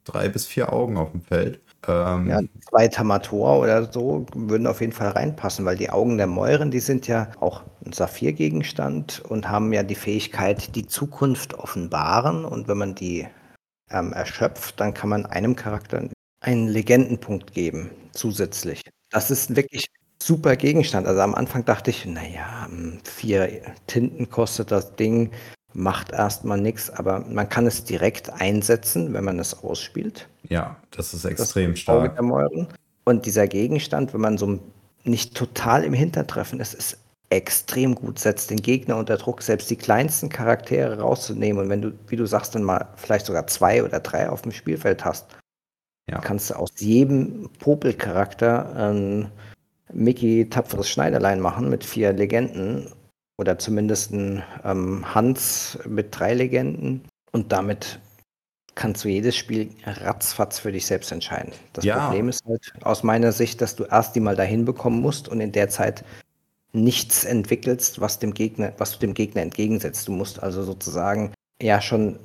drei bis vier Augen auf dem Feld. Ähm, Ja, zwei Tamator oder so würden auf jeden Fall reinpassen, weil die Augen der Mäuren, die sind ja auch ein Saphirgegenstand und haben ja die Fähigkeit, die Zukunft offenbaren. Und wenn man die ähm, erschöpft, dann kann man einem Charakter einen Legendenpunkt geben, zusätzlich. Das ist wirklich super Gegenstand. Also am Anfang dachte ich, naja, hm, vier Tinten kostet das Ding, macht erstmal nichts, aber man kann es direkt einsetzen, wenn man es ausspielt. ja, das ist Das extrem Auge stark. Und dieser Gegenstand, wenn man so nicht total im Hintertreffen ist, ist extrem gut, setzt den Gegner unter Druck, selbst die kleinsten Charaktere rauszunehmen. Und wenn du, wie du sagst, dann mal vielleicht sogar zwei oder drei auf dem Spielfeld hast, Ja. kannst du aus jedem Popelcharakter ein Mickey tapferes Schneiderlein machen mit vier Legenden oder zumindest ein ähm, Hans mit drei Legenden und damit kannst du jedes Spiel ratzfatz für dich selbst entscheiden. Das Ja. Problem ist halt aus meiner Sicht, dass du erst die mal dahin bekommen musst und in der Zeit nichts entwickelst, was dem Gegner, was du dem Gegner entgegensetzt. Du musst also sozusagen ja schon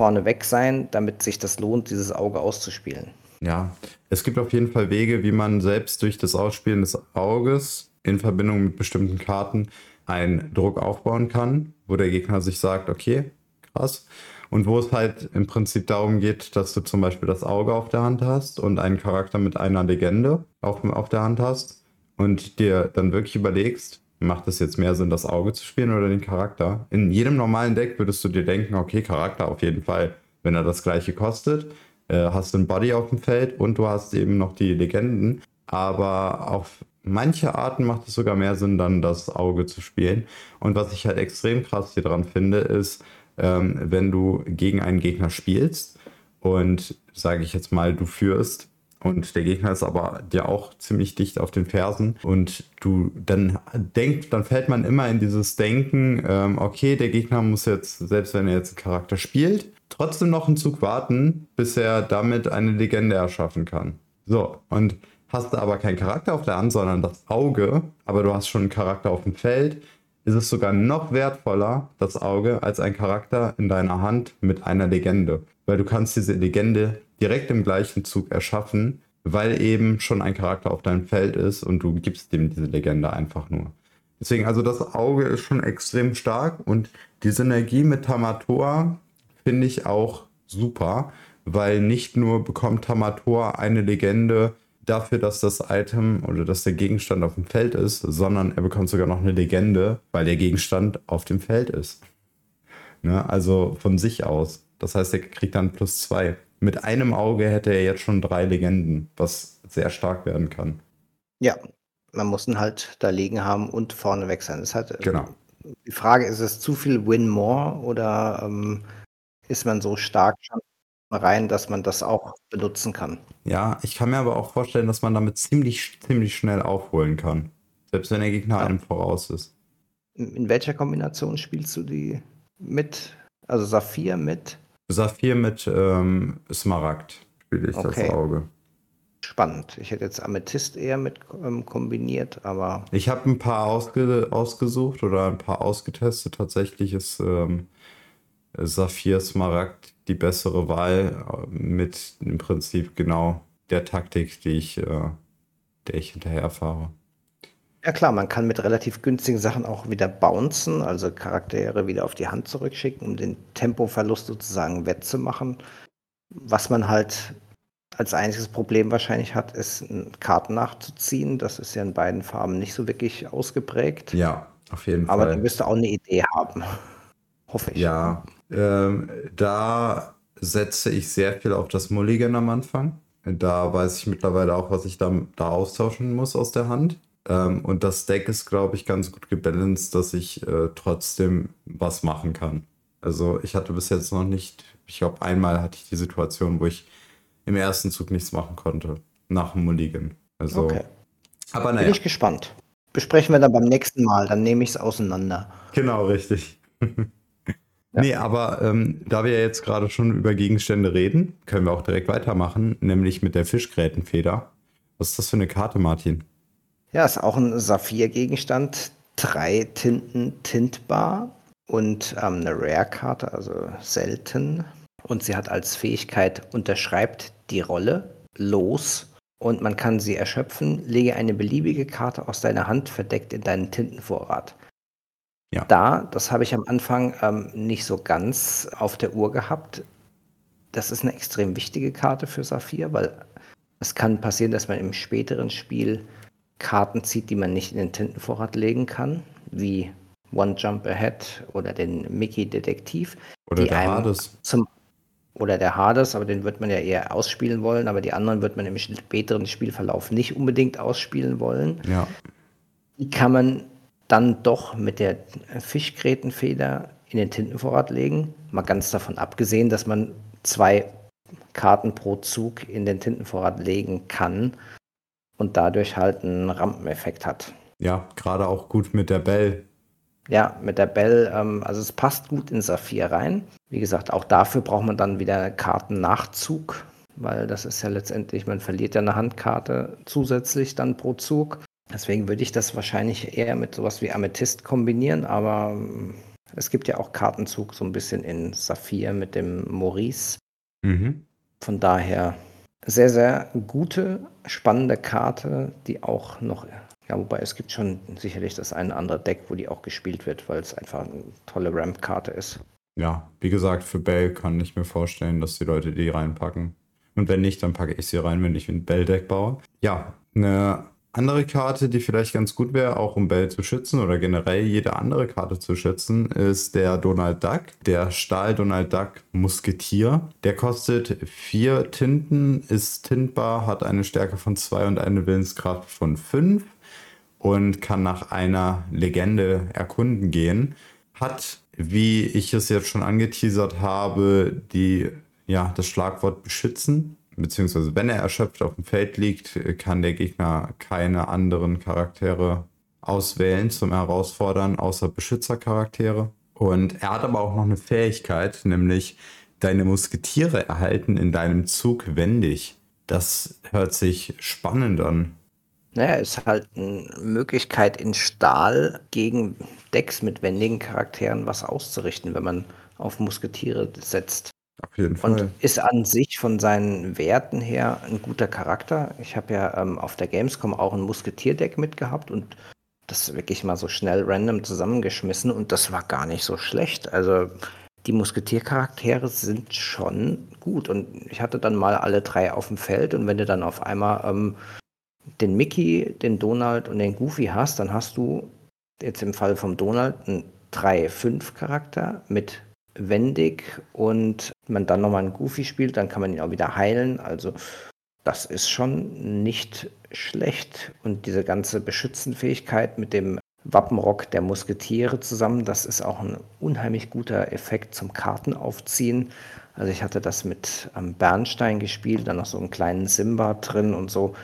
vorneweg sein, damit sich das lohnt, dieses Auge auszuspielen. Ja, es gibt auf jeden Fall Wege, wie man selbst durch das Ausspielen des Auges in Verbindung mit bestimmten Karten einen Druck aufbauen kann, wo der Gegner sich sagt, okay, krass. Und wo es halt im Prinzip darum geht, dass du zum Beispiel das Auge auf der Hand hast und einen Charakter mit einer Legende auf, auf der Hand hast und dir dann wirklich überlegst, macht es jetzt mehr Sinn, das Auge zu spielen oder den Charakter? In jedem normalen Deck würdest du dir denken, okay, Charakter auf jeden Fall, wenn er das gleiche kostet äh, hast einen Body auf dem Feld und du hast eben noch die Legenden. Aber auf manche Arten macht es sogar mehr Sinn, dann das Auge zu spielen. Und was ich halt extrem krass hier dran finde, ist, ähm, wenn du gegen einen Gegner spielst und sage ich jetzt mal, du führst und der Gegner ist aber dir auch ziemlich dicht auf den Fersen und du dann denkst, dann fällt man immer in dieses Denken, ähm, okay, der Gegner muss jetzt, selbst wenn er jetzt einen Charakter spielt, trotzdem noch einen Zug warten, bis er damit eine Legende erschaffen kann. So, und hast du aber keinen Charakter auf der Hand, sondern das Auge, aber du hast schon einen Charakter auf dem Feld, ist es sogar noch wertvoller, das Auge, als ein Charakter in deiner Hand mit einer Legende. Weil du kannst diese Legende direkt im gleichen Zug erschaffen, weil eben schon ein Charakter auf deinem Feld ist und du gibst dem diese Legende einfach nur. Deswegen, also das Auge ist schon extrem stark und die Synergie mit Tamator finde ich auch super, weil nicht nur bekommt Tamator eine Legende dafür, dass das Item oder dass der Gegenstand auf dem Feld ist, sondern er bekommt sogar noch eine Legende, weil der Gegenstand auf dem Feld ist. Ne? Also von sich aus. Das heißt, er kriegt dann plus zwei. Mit einem Auge hätte er jetzt schon drei Legenden, was sehr stark werden kann. Ja, man muss ihn halt da liegen haben und vorne weg sein. Das hat, äh, Genau. Die Frage, ist es zu viel Win-More oder ähm, ist man so stark schon rein, dass man das auch benutzen kann? Ja, ich kann mir aber auch vorstellen, dass man damit ziemlich, ziemlich schnell aufholen kann. Selbst wenn der Gegner Ja. einem voraus ist. In, welcher Kombination spielst du die mit? Also Saphir mit? Saphir mit ähm, Smaragd spiele ich Okay. das Auge. Spannend. Ich hätte jetzt Amethyst eher mit ähm, kombiniert, aber Ich habe ein paar ausge ausgesucht oder ein paar ausgetestet. Tatsächlich ist ähm, Saphir Smaragd die bessere Wahl äh, mit im Prinzip genau der Taktik, die ich, äh, der ich hinterher fahre. ja klar, man kann mit relativ günstigen Sachen auch wieder bouncen, also Charaktere wieder auf die Hand zurückschicken, um den Tempoverlust sozusagen wettzumachen. Was man halt als einziges Problem wahrscheinlich hat, ist Karten nachzuziehen. Das ist ja in beiden Farben nicht so wirklich ausgeprägt. Ja, auf jeden Aber Fall. dann wirst du auch eine Idee haben. Hoffe ich. Ja, ähm, da setze ich sehr viel auf das Mulligan am Anfang. Da weiß ich mittlerweile auch, was ich da, da austauschen muss aus der Hand. Ähm, und das Deck ist, glaube ich, ganz gut gebalanced, dass ich äh, trotzdem was machen kann. Also ich hatte bis jetzt noch nicht, ich glaube, einmal hatte ich die Situation, wo ich im ersten Zug nichts machen konnte. Nach dem Mulligan. Also, Okay. aber Bin naja, ich gespannt. Besprechen wir dann beim nächsten Mal, dann nehme ich es auseinander. Genau, richtig. *laughs* Nee, aber ähm, da wir jetzt gerade schon über Gegenstände reden, können wir auch direkt weitermachen, nämlich mit der Fischgrätenfeder. Was ist das für eine Karte, Martin? Ja, ist auch ein Saphir-Gegenstand. Drei Tinten tintbar und ähm, eine Rare-Karte, also selten. Und sie hat als Fähigkeit unterschreibt die Rolle. los und man kann sie erschöpfen. Lege eine beliebige Karte aus deiner Hand verdeckt in deinen Tintenvorrat. Ja. Da, das habe ich am Anfang ähm, nicht so ganz auf der Uhr gehabt. Das ist eine extrem wichtige Karte für Saphir, weil es kann passieren, dass man im späteren Spiel Karten zieht, die man nicht in den Tintenvorrat legen kann, wie One Jump Ahead oder den Mickey Detektiv. Oder der Hades. Zum, oder der Hades, aber den wird man ja eher ausspielen wollen, aber die anderen wird man im späteren Spielverlauf nicht unbedingt ausspielen wollen. Ja. Die kann man dann doch mit der Fischgrätenfeder in den Tintenvorrat legen. Mal ganz davon abgesehen, dass man zwei Karten pro Zug in den Tintenvorrat legen kann und dadurch halt einen Rampeneffekt hat. Ja, gerade auch gut mit der Bell. Ja, mit der Bell, ähm, also es passt gut in Saphir rein. Wie gesagt, auch dafür braucht man dann wieder Kartennachzug, weil das ist ja letztendlich, man verliert ja eine Handkarte zusätzlich dann pro Zug. Deswegen würde ich das wahrscheinlich eher mit sowas wie Amethyst kombinieren, aber ähm, es gibt ja auch Kartenzug so ein bisschen in Saphir mit dem Maurice. Mhm. Von daher sehr, sehr gute, spannende Karte, die auch noch, ja, wobei es gibt schon sicherlich das eine oder andere Deck, wo die auch gespielt wird, weil es einfach eine tolle Ramp-Karte ist. Ja, wie gesagt, für Bell kann ich mir vorstellen, dass die Leute die reinpacken. Und wenn nicht, dann packe ich sie rein, wenn ich ein Bell-Deck baue. Ja, eine andere Karte, die vielleicht ganz gut wäre, auch um Bell zu schützen oder generell jede andere Karte zu schützen, ist der Donald Duck, der Stahl Donald Duck Musketier. Der kostet vier Tinten, ist tintbar, hat eine Stärke von zwei und eine Willenskraft von fünf und kann nach einer Legende erkunden gehen. Hat, wie ich es jetzt schon angeteasert habe, die, ja, das Schlagwort beschützen beziehungsweise wenn er erschöpft auf dem Feld liegt, kann der Gegner keine anderen Charaktere auswählen zum Herausfordern, außer Beschützercharaktere. Und er hat aber auch noch eine Fähigkeit, nämlich deine Musketiere erhalten in deinem Zug wendig. Das hört sich spannend an. Naja, ist halt eine Möglichkeit in Stahl gegen Decks mit wendigen Charakteren was auszurichten, wenn man auf Musketiere setzt. Auf jeden Fall. Und ist an sich von seinen Werten her ein guter Charakter. Ich habe ja ähm, auf der Gamescom auch ein Musketierdeck mitgehabt und das wirklich mal so schnell random zusammengeschmissen und das war gar nicht so schlecht. Also die Musketiercharaktere sind schon gut und ich hatte dann mal alle drei auf dem Feld und wenn du dann auf einmal ähm, den Mickey, den Donald und den Goofy hast, dann hast du jetzt im Fall vom Donald einen 3-5-Charakter mit wendig und man dann nochmal einen Goofy spielt, dann kann man ihn auch wieder heilen. Also das ist schon nicht schlecht. Und diese ganze Beschützenfähigkeit mit dem Wappenrock der Musketiere zusammen, das ist auch ein unheimlich guter Effekt zum Kartenaufziehen. Also ich hatte das mit ähm, Bernstein gespielt, dann noch so einen kleinen Simba drin und so.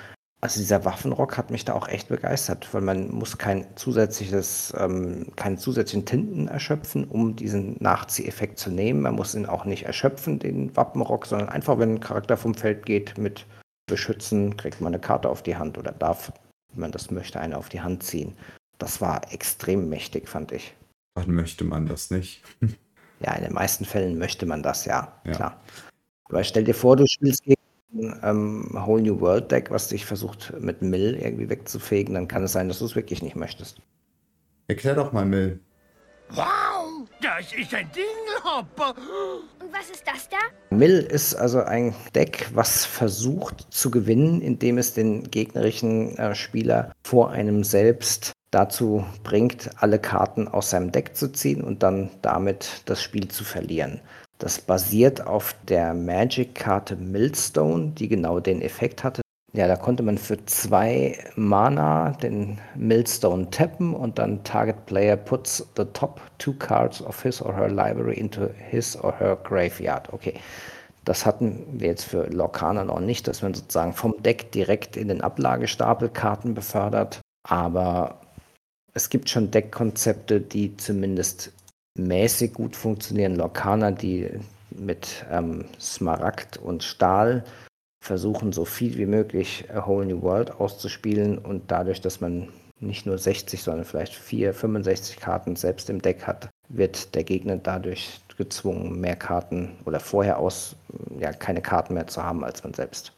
Also dieser Waffenrock hat mich da auch echt begeistert, weil man muss kein zusätzliches, ähm, keine zusätzlichen Tinten erschöpfen, um diesen Nachzieheffekt zu nehmen. Man muss ihn auch nicht erschöpfen, den Wappenrock, sondern einfach, wenn ein Charakter vom Feld geht, mit Beschützen, kriegt man eine Karte auf die Hand oder darf, wenn man das möchte, eine auf die Hand ziehen. Das war extrem mächtig, fand ich. Wann möchte man das nicht? *laughs* ja, in den meisten Fällen möchte man das, ja, ja. klar. Aber stell dir vor, du spielst gegen ähm, Whole New World Deck, was dich versucht mit Mill irgendwie wegzufegen, dann kann es sein, dass du es wirklich nicht möchtest. Erklär doch mal Mill. Wow, das ist ein Dingelhopper. Und was ist das da? Mill ist also ein Deck, was versucht zu gewinnen, indem es den gegnerischen äh, Spieler vor einem selbst dazu bringt, alle Karten aus seinem Deck zu ziehen und dann damit das Spiel zu verlieren. Das basiert auf der Magic-Karte Millstone, die genau den Effekt hatte. Ja, da konnte man für zwei Mana den Millstone tappen und dann Target Player puts the top two cards of his or her library into his or her graveyard. Okay, das hatten wir jetzt für Lorcaner noch nicht, dass man sozusagen vom Deck direkt in den Ablagestapel Karten befördert. Aber es gibt schon Deckkonzepte, die zumindest mäßig gut funktionieren. Lorcaner, die mit ähm, Smaragd und Stahl versuchen, so viel wie möglich A Whole New World auszuspielen und dadurch, dass man nicht nur 60, sondern vielleicht 4, 65 Karten selbst im Deck hat, wird der Gegner dadurch gezwungen, mehr Karten oder vorher aus, ja, keine Karten mehr zu haben als man selbst.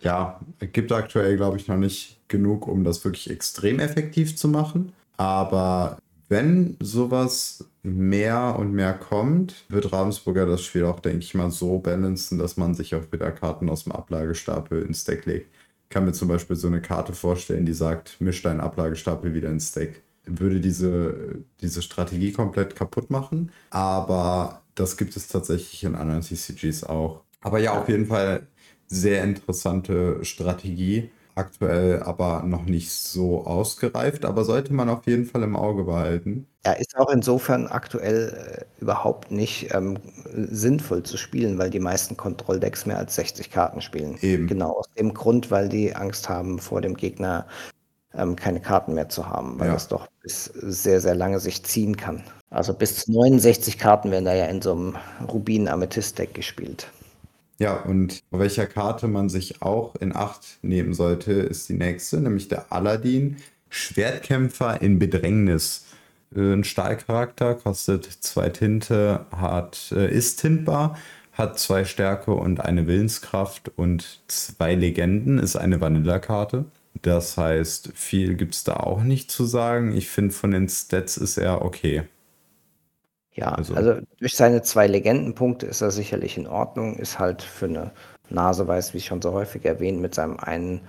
Ja, gibt aktuell, glaube ich, noch nicht genug, um das wirklich extrem effektiv zu machen. Aber wenn sowas mehr und mehr kommt, wird Ravensburger das Spiel auch, denke ich mal, so balancen, dass man sich auch wieder Karten aus dem Ablagestapel ins Deck legt. Ich kann mir zum Beispiel so eine Karte vorstellen, die sagt, misch deinen Ablagestapel wieder ins Deck. Würde diese, diese Strategie komplett kaputt machen, aber das gibt es tatsächlich in anderen CCGs auch. Aber ja, auf jeden Fall sehr interessante Strategie aktuell aber noch nicht so ausgereift, aber sollte man auf jeden Fall im Auge behalten. Ja, ist auch insofern aktuell äh, überhaupt nicht ähm, sinnvoll zu spielen, weil die meisten Kontrolldecks mehr als 60 Karten spielen. Eben. Genau aus dem Grund, weil die Angst haben, vor dem Gegner ähm, keine Karten mehr zu haben, weil Ja. das doch bis sehr, sehr lange sich ziehen kann. Also bis zu 69 Karten werden da ja in so einem Rubin-Amethyst-Deck gespielt. Ja, und bei welcher Karte man sich auch in Acht nehmen sollte, ist die nächste, nämlich der Aladdin. Schwertkämpfer in Bedrängnis. Äh, Ein Stahlcharakter, kostet zwei Tinte, hat, äh, ist tintbar, hat zwei Stärke und eine Willenskraft und zwei Legenden, ist eine Vanilla-Karte. Das heißt, viel gibt es da auch nicht zu sagen. Ich finde, von den Stats ist er okay. Ja, Also- also, durch seine zwei Legendenpunkte ist er sicherlich in Ordnung, ist halt für eine Naseweiß, wie schon so häufig erwähnt, mit seinem einen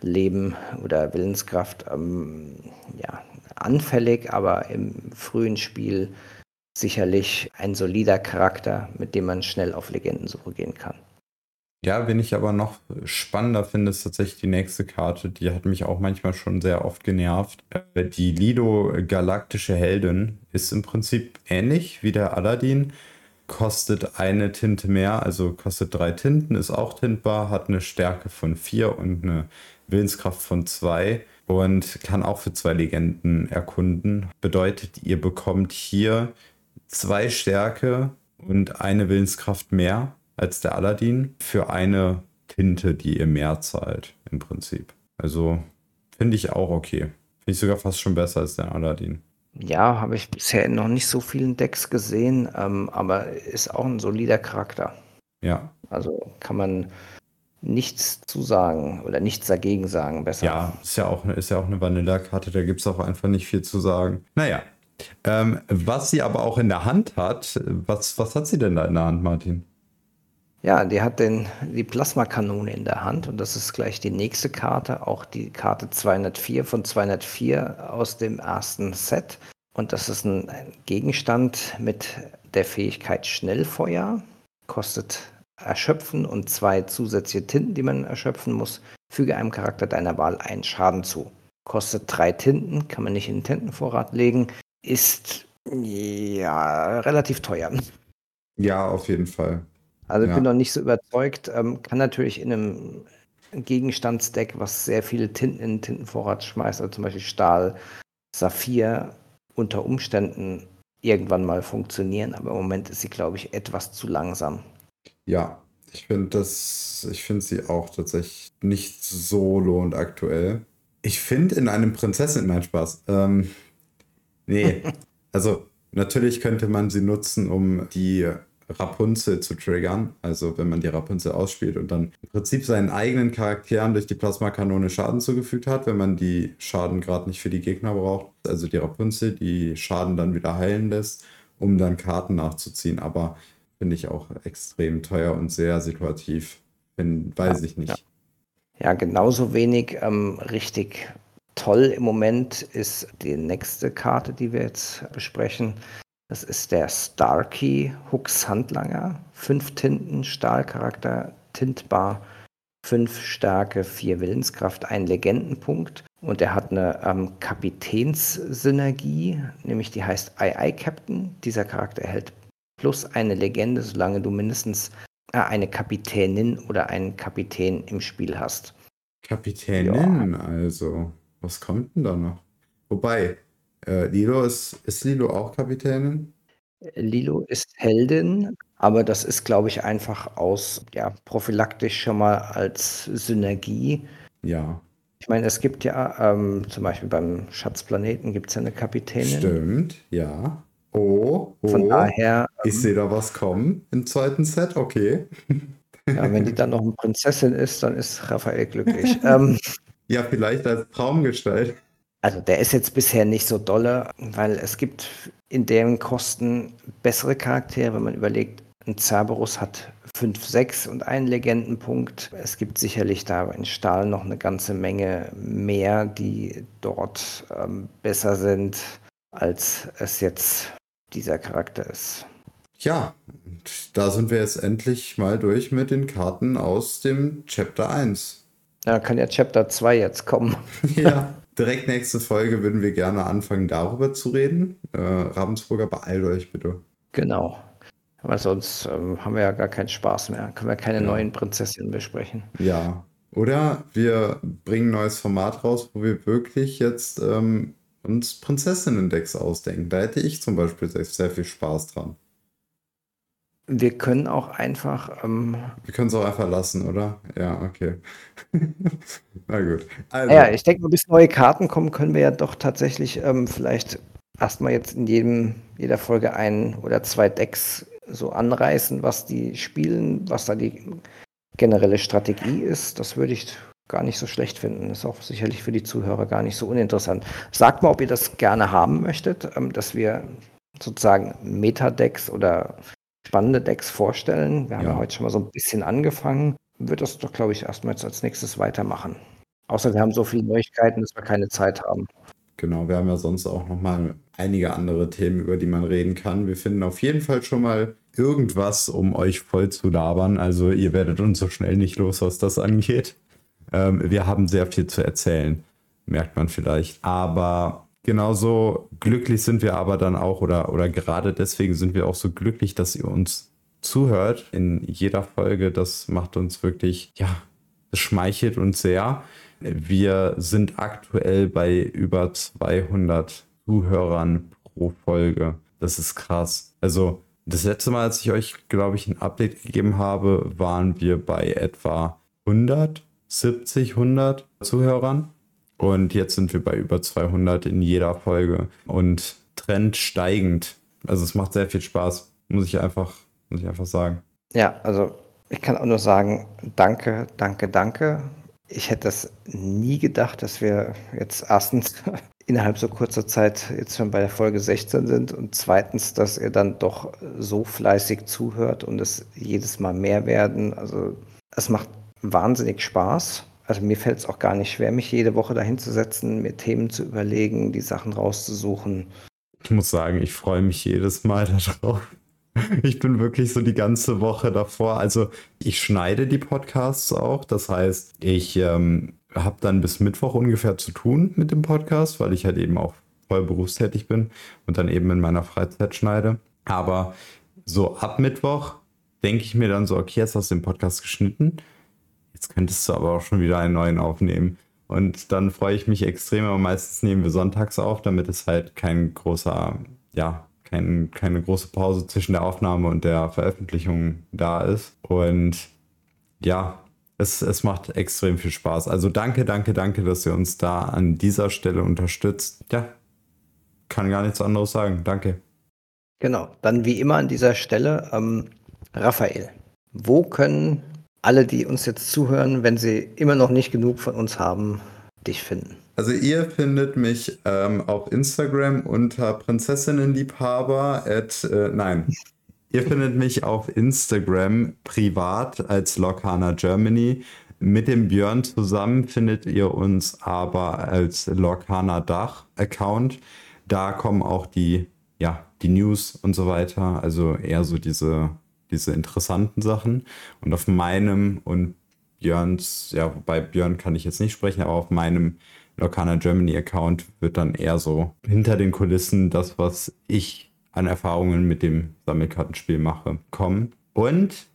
Leben oder Willenskraft ähm, ja, anfällig, aber im frühen Spiel sicherlich ein solider Charakter, mit dem man schnell auf Legendensuche gehen kann. Ja, wen ich aber noch spannender finde, ist tatsächlich die nächste Karte. Die hat mich auch manchmal schon sehr oft genervt. Äh, Die Lido Galaktische Heldin ist im Prinzip ähnlich wie der Aladdin. Kostet eine Tinte mehr, also kostet drei Tinten, ist auch tintbar, hat eine Stärke von vier und eine Willenskraft von zwei und kann auch für zwei Legenden erkunden. Bedeutet, ihr bekommt hier zwei Stärke und eine Willenskraft mehr als der Aladdin für eine Tinte, die ihr mehr zahlt, im Prinzip. Also finde ich auch okay. Finde ich sogar fast schon besser als der Aladdin. Ja, habe ich bisher noch nicht so vielen Decks gesehen, ähm, aber ist auch ein solider Charakter. Ja, Also kann man nichts zu sagen oder nichts dagegen sagen, besser. ja, ist ja auch, ist ja auch eine Vanilla-Karte, da gibt es auch einfach nicht viel zu sagen. Naja, ähm, was sie aber auch in der Hand hat, was, was hat sie denn da in der Hand, Martin? Ja, die hat den, die Plasmakanone in der Hand und das ist gleich die nächste Karte, auch die Karte 204 von 204 aus dem ersten Set. Und das ist ein, Gegenstand mit der Fähigkeit Schnellfeuer, kostet Erschöpfen und zwei zusätzliche Tinten, die man erschöpfen muss. Füge einem Charakter deiner Wahl einen Schaden zu. Kostet drei Tinten, kann man nicht in den Tintenvorrat legen, ist ja relativ teuer. Ja, auf jeden Fall. Also ich Ja. bin noch nicht so überzeugt. Ähm, kann natürlich in einem Gegenstandsdeck, was sehr viele Tinten in den Tintenvorrat schmeißt, also zum Beispiel Stahl, Saphir, unter Umständen irgendwann mal funktionieren, aber im Moment ist sie, glaube ich, etwas zu langsam. Ja, ich finde das, ich finde sie auch tatsächlich nicht so lohnt aktuell. Ich finde in einem Prinzessin, mein Spaß. Ähm, nee, *laughs* also natürlich könnte man sie nutzen, um die Rapunzel zu triggern. Also wenn man die Rapunzel ausspielt und dann im Prinzip seinen eigenen Charakteren durch die Plasmakanone Schaden zugefügt hat, wenn man die Schaden gerade nicht für die Gegner braucht. Also die Rapunzel, die Schaden dann wieder heilen lässt, um dann Karten nachzuziehen. Aber finde ich auch extrem teuer und sehr situativ. Bin, weiß Ja, ich nicht. ja. Ja, genauso wenig ähm, richtig toll im Moment ist die nächste Karte, die wir jetzt besprechen. Das ist der Starkey Hooks Handlanger. Fünf Tinten, Stahlcharakter, tintbar, fünf Stärke, vier Willenskraft, ein Legendenpunkt. Und er hat eine ähm, Kapitänssynergie, nämlich die heißt II Captain. Dieser Charakter erhält plus eine Legende, solange du mindestens äh, eine Kapitänin oder einen Kapitän im Spiel hast. Kapitänin, also. Was kommt denn da noch? Wobei, äh, Lilo ist, ist Lilo auch Kapitänin? Lilo ist Heldin, aber das ist, glaube ich, einfach aus, ja, prophylaktisch schon mal als Synergie. Ja, Ich meine, es gibt ja ähm, zum Beispiel beim Schatzplaneten gibt es ja eine Kapitänin. stimmt, ja. Oh, oh. Von daher, Ich sehe da was kommen im zweiten Set, okay. *laughs* Ja, wenn die dann noch eine Prinzessin ist, dann ist Raphael glücklich. ähm, *laughs* ja, vielleicht als Traumgestalt. Also der ist jetzt bisher nicht so dolle, weil es gibt in deren Kosten bessere Charaktere, wenn man überlegt, ein Cerberus hat 5, 6 und einen Legendenpunkt. Es gibt sicherlich da in Stahl noch eine ganze Menge mehr, die dort ähm, besser sind, als es jetzt dieser Charakter ist. Ja, da sind wir jetzt endlich mal durch mit den Karten aus dem Chapter 1. Ja, kann ja Chapter 2 jetzt kommen. ja, *laughs* direkt nächste Folge würden wir gerne anfangen, darüber zu reden. Äh, Ravensburger, beeilt euch bitte. Genau. Aber sonst ähm, haben wir ja gar keinen Spaß mehr. Können wir keine ja. neuen Prinzessinnen besprechen. Ja. Oder wir bringen ein neues Format raus, wo wir wirklich jetzt ähm, uns Prinzessinnen-Decks ausdenken. Da hätte ich zum Beispiel sehr, sehr viel Spaß dran. Wir können auch einfach. Ähm, wir können es auch einfach lassen, oder? Ja, okay. *laughs* Na gut. Also. Ja, ich denke, bis neue Karten kommen, können wir ja doch tatsächlich ähm, vielleicht erstmal jetzt in jedem, jeder Folge ein oder zwei Decks so anreißen, was die spielen, was da die generelle Strategie ist. Das würde ich gar nicht so schlecht finden. Ist auch sicherlich für die Zuhörer gar nicht so uninteressant. Sagt mal, ob ihr das gerne haben möchtet, ähm, dass wir sozusagen Metadecks oder spannende Decks vorstellen. Wir haben ja. heute schon mal so ein bisschen angefangen. Wird das doch, glaube ich, erstmal jetzt als nächstes weitermachen. Außer wir haben so viele Neuigkeiten, dass wir keine Zeit haben. Genau, wir haben ja sonst auch noch mal einige andere Themen, über die man reden kann. Wir finden auf jeden Fall schon mal irgendwas, um euch voll zu labern. Also ihr werdet uns so schnell nicht los, was das angeht. Ähm, wir haben sehr viel zu erzählen, merkt man vielleicht. Aber genauso glücklich sind wir aber dann auch, oder, oder gerade deswegen sind wir auch so glücklich, dass ihr uns zuhört in jeder Folge. Das macht uns wirklich, ja, das schmeichelt uns sehr. Wir sind aktuell bei über 200 Zuhörern pro Folge. Das ist krass. Also das letzte Mal, als ich euch, glaube ich, ein Update gegeben habe, waren wir bei etwa 170, 100 Zuhörern. Und jetzt sind wir bei über 200 in jeder Folge und Trend steigend. Also es macht sehr viel Spaß, muss ich einfach, muss ich einfach sagen. Ja, also ich kann auch nur sagen, danke, danke, danke. Ich hätte das nie gedacht, dass wir jetzt erstens *laughs* innerhalb so kurzer Zeit jetzt schon bei der Folge 16 sind und zweitens, dass ihr dann doch so fleißig zuhört und es jedes Mal mehr werden. Also es macht wahnsinnig Spaß also mir fällt es auch gar nicht schwer, mich jede Woche dahin zu setzen, mir Themen zu überlegen, die Sachen rauszusuchen. Ich muss sagen, ich freue mich jedes Mal darauf. Ich bin wirklich so die ganze Woche davor. Also ich schneide die Podcasts auch. Das heißt, ich ähm, habe dann bis Mittwoch ungefähr zu tun mit dem Podcast, weil ich halt eben auch voll berufstätig bin und dann eben in meiner Freizeit schneide. Aber so ab Mittwoch denke ich mir dann so, okay, jetzt hast du den Podcast geschnitten jetzt könntest du aber auch schon wieder einen neuen aufnehmen. Und dann freue ich mich extrem, aber meistens nehmen wir sonntags auf, damit es halt kein großer, ja, kein, keine große Pause zwischen der Aufnahme und der Veröffentlichung da ist. Und ja, es, es macht extrem viel Spaß. Also danke, danke, danke, dass ihr uns da an dieser Stelle unterstützt. Ja, kann gar nichts anderes sagen. Danke. Genau, dann wie immer an dieser Stelle, ähm, Raphael, wo können alle, die uns jetzt zuhören, wenn sie immer noch nicht genug von uns haben, dich finden? Also ihr findet mich ähm, auf Instagram unter Prinzessinnenliebhaber at, äh, nein. ihr findet mich auf Instagram privat als Lokana Germany. Mit dem Björn zusammen findet ihr uns aber als Lokana Dach Account. Da kommen auch die, ja, die News und so weiter. Also eher so diese diese interessanten Sachen. Und auf meinem und Björns, ja, wobei Björn kann ich jetzt nicht sprechen, aber auf meinem Locana Germany Account wird dann eher so hinter den Kulissen das, was ich an Erfahrungen mit dem Sammelkartenspiel mache, kommen. Und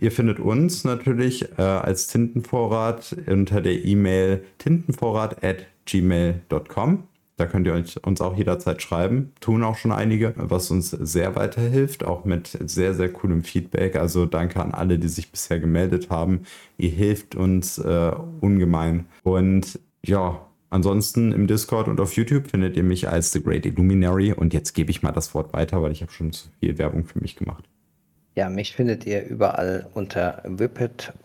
ihr findet uns natürlich äh, als Tintenvorrat unter der E-Mail tintenvorrat at gmail.com. Da könnt ihr uns auch jederzeit schreiben. Tun auch schon einige, was uns sehr weiterhilft, auch mit sehr, sehr coolem Feedback. Also danke an alle, die sich bisher gemeldet haben. Ihr hilft uns äh, ungemein. Und ja, Ansonsten im Discord und auf YouTube findet ihr mich als The Great Illuminary. Und jetzt gebe ich mal das Wort weiter, weil ich habe schon zu viel Werbung für mich gemacht. Ja, mich findet ihr überall unter whippet-place.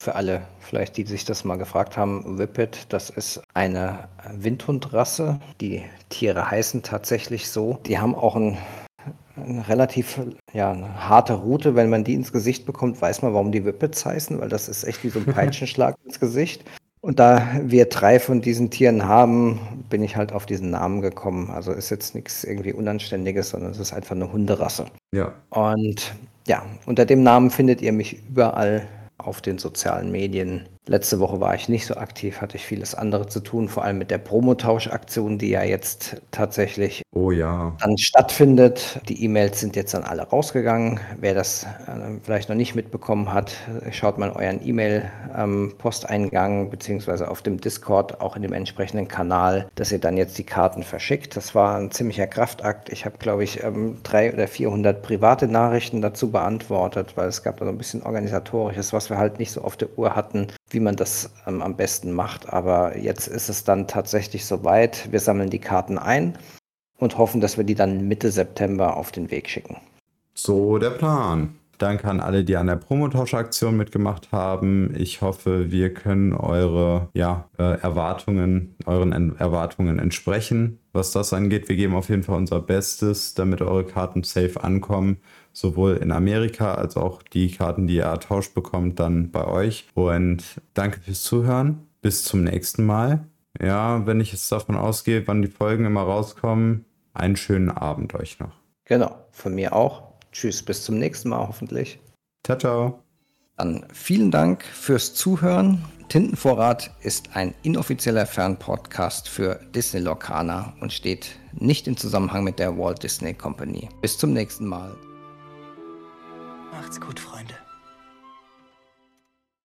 Für alle vielleicht, die sich das mal gefragt haben, Whippet, das ist eine Windhundrasse. Die Tiere heißen tatsächlich so. Die haben auch ein, eine relativ ja, eine harte Route. Wenn man die ins Gesicht bekommt, weiß man, warum die Whippets heißen, weil das ist echt wie so ein *laughs* Peitschenschlag ins Gesicht. Und da wir drei von diesen Tieren haben, bin ich halt auf diesen Namen gekommen. Also ist jetzt nichts irgendwie Unanständiges, sondern es ist einfach eine Hunderasse. Ja. Und ja, unter dem Namen findet ihr mich überall auf den sozialen Medien. Letzte Woche war ich nicht so aktiv, hatte ich vieles andere zu tun, vor allem mit der Promotauschaktion, die ja jetzt tatsächlich oh, ja. dann stattfindet. Die E-Mails sind jetzt dann alle rausgegangen. Wer das äh, vielleicht noch nicht mitbekommen hat, schaut mal euren E-Mail-Posteingang ähm, beziehungsweise auf dem Discord, auch in dem entsprechenden Kanal, dass ihr dann jetzt die Karten verschickt. Das war ein ziemlicher Kraftakt. Ich habe, glaube ich, ähm, drei oder 400 private Nachrichten dazu beantwortet, weil es gab da so ein bisschen organisatorisches, was wir halt nicht so auf der Uhr hatten wie man das ähm, am besten macht. Aber jetzt ist es dann tatsächlich soweit. Wir sammeln die Karten ein und hoffen, dass wir die dann Mitte September auf den Weg schicken. So der Plan. Danke an alle, die an der Promotauschaktion mitgemacht haben. Ich hoffe, wir können eure ja, äh, Erwartungen, euren en Erwartungen entsprechen, was das angeht. Wir geben auf jeden Fall unser Bestes, damit eure Karten safe ankommen sowohl in Amerika als auch die Karten, die ihr ertauscht bekommt, dann bei euch. Und danke fürs Zuhören. Bis zum nächsten Mal. Ja, wenn ich jetzt davon ausgehe, wann die Folgen immer rauskommen, einen schönen Abend euch noch. Genau, von mir auch. Tschüss, bis zum nächsten Mal hoffentlich. Ciao, ciao. Dann vielen Dank fürs Zuhören. Tintenvorrat ist ein inoffizieller Fernpodcast für Disney Lorcaner und steht nicht im Zusammenhang mit der Walt Disney Company. Bis zum nächsten Mal. Macht's gut, Freunde.